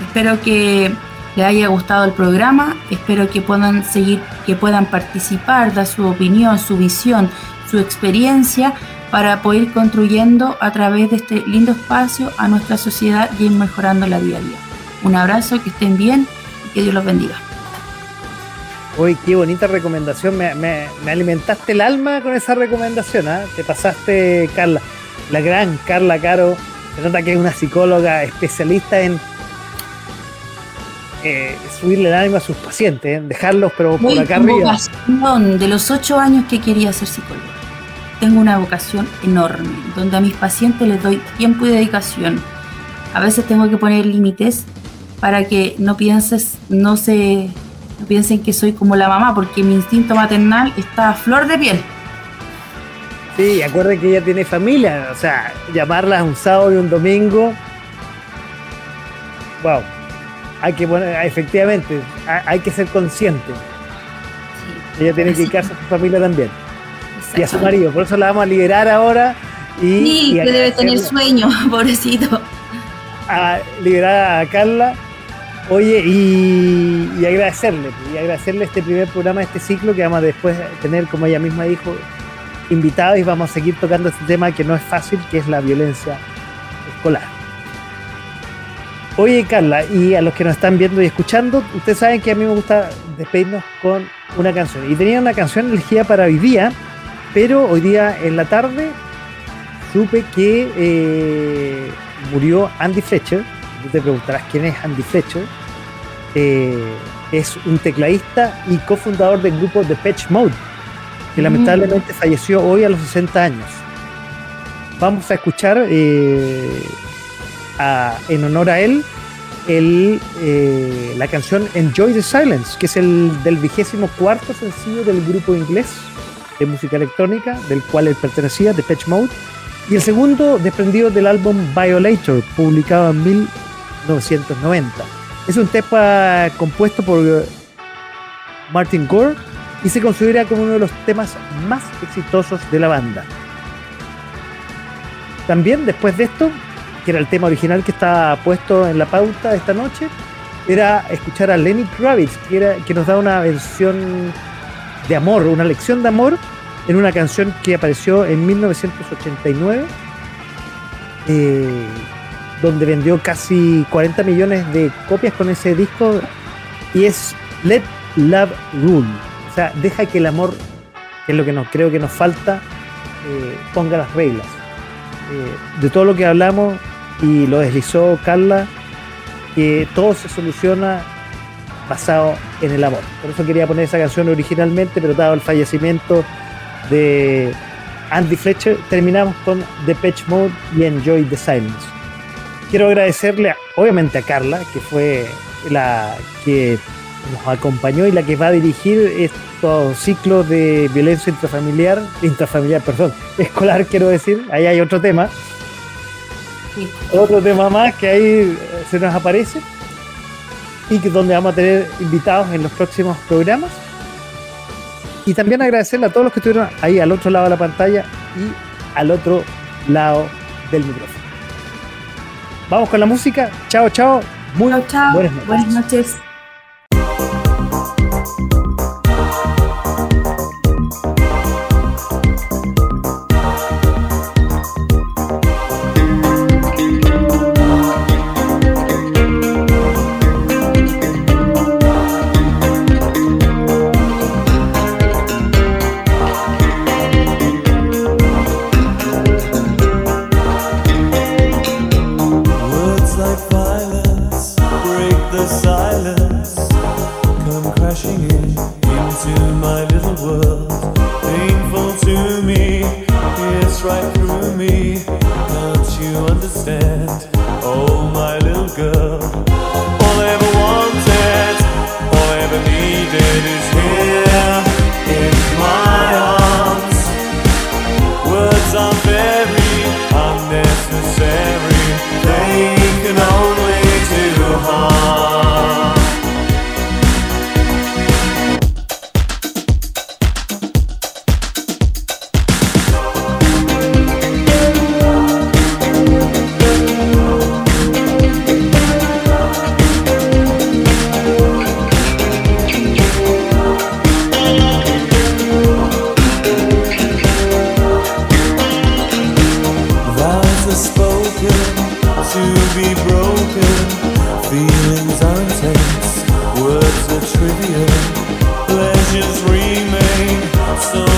Espero que les haya gustado el programa. Espero que puedan seguir, que puedan participar, dar su opinión, su visión, su experiencia para poder ir construyendo a través de este lindo espacio a nuestra sociedad y ir mejorando la día a día. Un abrazo, que estén bien y que Dios los bendiga. Uy, qué bonita recomendación. Me, alimentaste el alma con esa recomendación. ¿ah? Te pasaste, Carla. La gran Carla Caro. Se nota que es una psicóloga especialista en eh, subirle el ánimo a sus pacientes, ¿eh? dejarlos, pero por acá arriba. De los ocho años que quería ser psicóloga, tengo una vocación enorme, donde a mis pacientes les doy tiempo y dedicación. A veces tengo que poner límites para que no pienses, no se no piensen que soy como la mamá, porque mi instinto maternal está a flor de piel. Sí, acuerden que ella tiene familia, o sea, llamarla un sábado y un domingo. Wow. Hay que poner, efectivamente, hay que ser consciente. ella tiene que dedicarse a su familia también. Y a su marido. Por eso la vamos a liberar ahora. Y, sí, que debe tener sueño, pobrecito. A liberar a Carla Oye, y, agradecerle, y agradecerle este primer programa, este ciclo que vamos a después tener, como ella misma dijo, invitados y vamos a seguir tocando este tema que no es fácil, que es la violencia escolar. Oye, Carla, y a los que nos están viendo y escuchando, ustedes saben que a mí me gusta despedirnos con una canción. Y tenía una canción elegida para hoy día, pero hoy día en la tarde supe que eh, murió Andy Fletcher tú te preguntarás quién es Andy Fletcher, eh, es un tecladista y cofundador del grupo The Patch Mode, que mm. lamentablemente falleció hoy a los 60 años. Vamos a escuchar eh, en honor a él eh, la canción Enjoy the Silence, que es el del vigésimo cuarto sencillo del grupo inglés de música electrónica, del cual él pertenecía, The Patch Mode, y el segundo desprendido del álbum Violator, publicado en mil 1990. Es un tema compuesto por eh, Martin Gore y se considera como uno de los temas más exitosos de la banda. También después de esto, que era el tema original que estaba puesto en la pauta esta noche, era escuchar a Lenny Kravitz, que, era, que nos da una versión de amor, una lección de amor en una canción que apareció en 1989 donde vendió casi 40 millones de copias con ese disco y es Let Love Rule. Sea, deja que el amor, que es lo que creo que nos falta, eh, ponga las reglas. Eh, de todo lo que hablamos y lo deslizó Carla, que todo se soluciona basado en el amor. Por eso quería poner esa canción originalmente, pero dado el fallecimiento de Andy Fletcher, terminamos con The Patch Mode y Enjoy the Silence quiero agradecerle, obviamente, a Carla, que fue la que nos acompañó y la que va a dirigir estos ciclos de violencia intrafamiliar, intrafamiliar, perdón, escolar, quiero decir. Ahí hay otro tema. Otro tema más que ahí se nos aparece y que donde vamos a tener invitados en los próximos programas. Y también agradecerle a todos los que estuvieron ahí al otro lado de la pantalla y al otro lado del micrófono. Vamos con la música. Chao, chao. Muy chao, Buenas noches. Buenas noches. feelings intense, words are trivial, pleasures remain.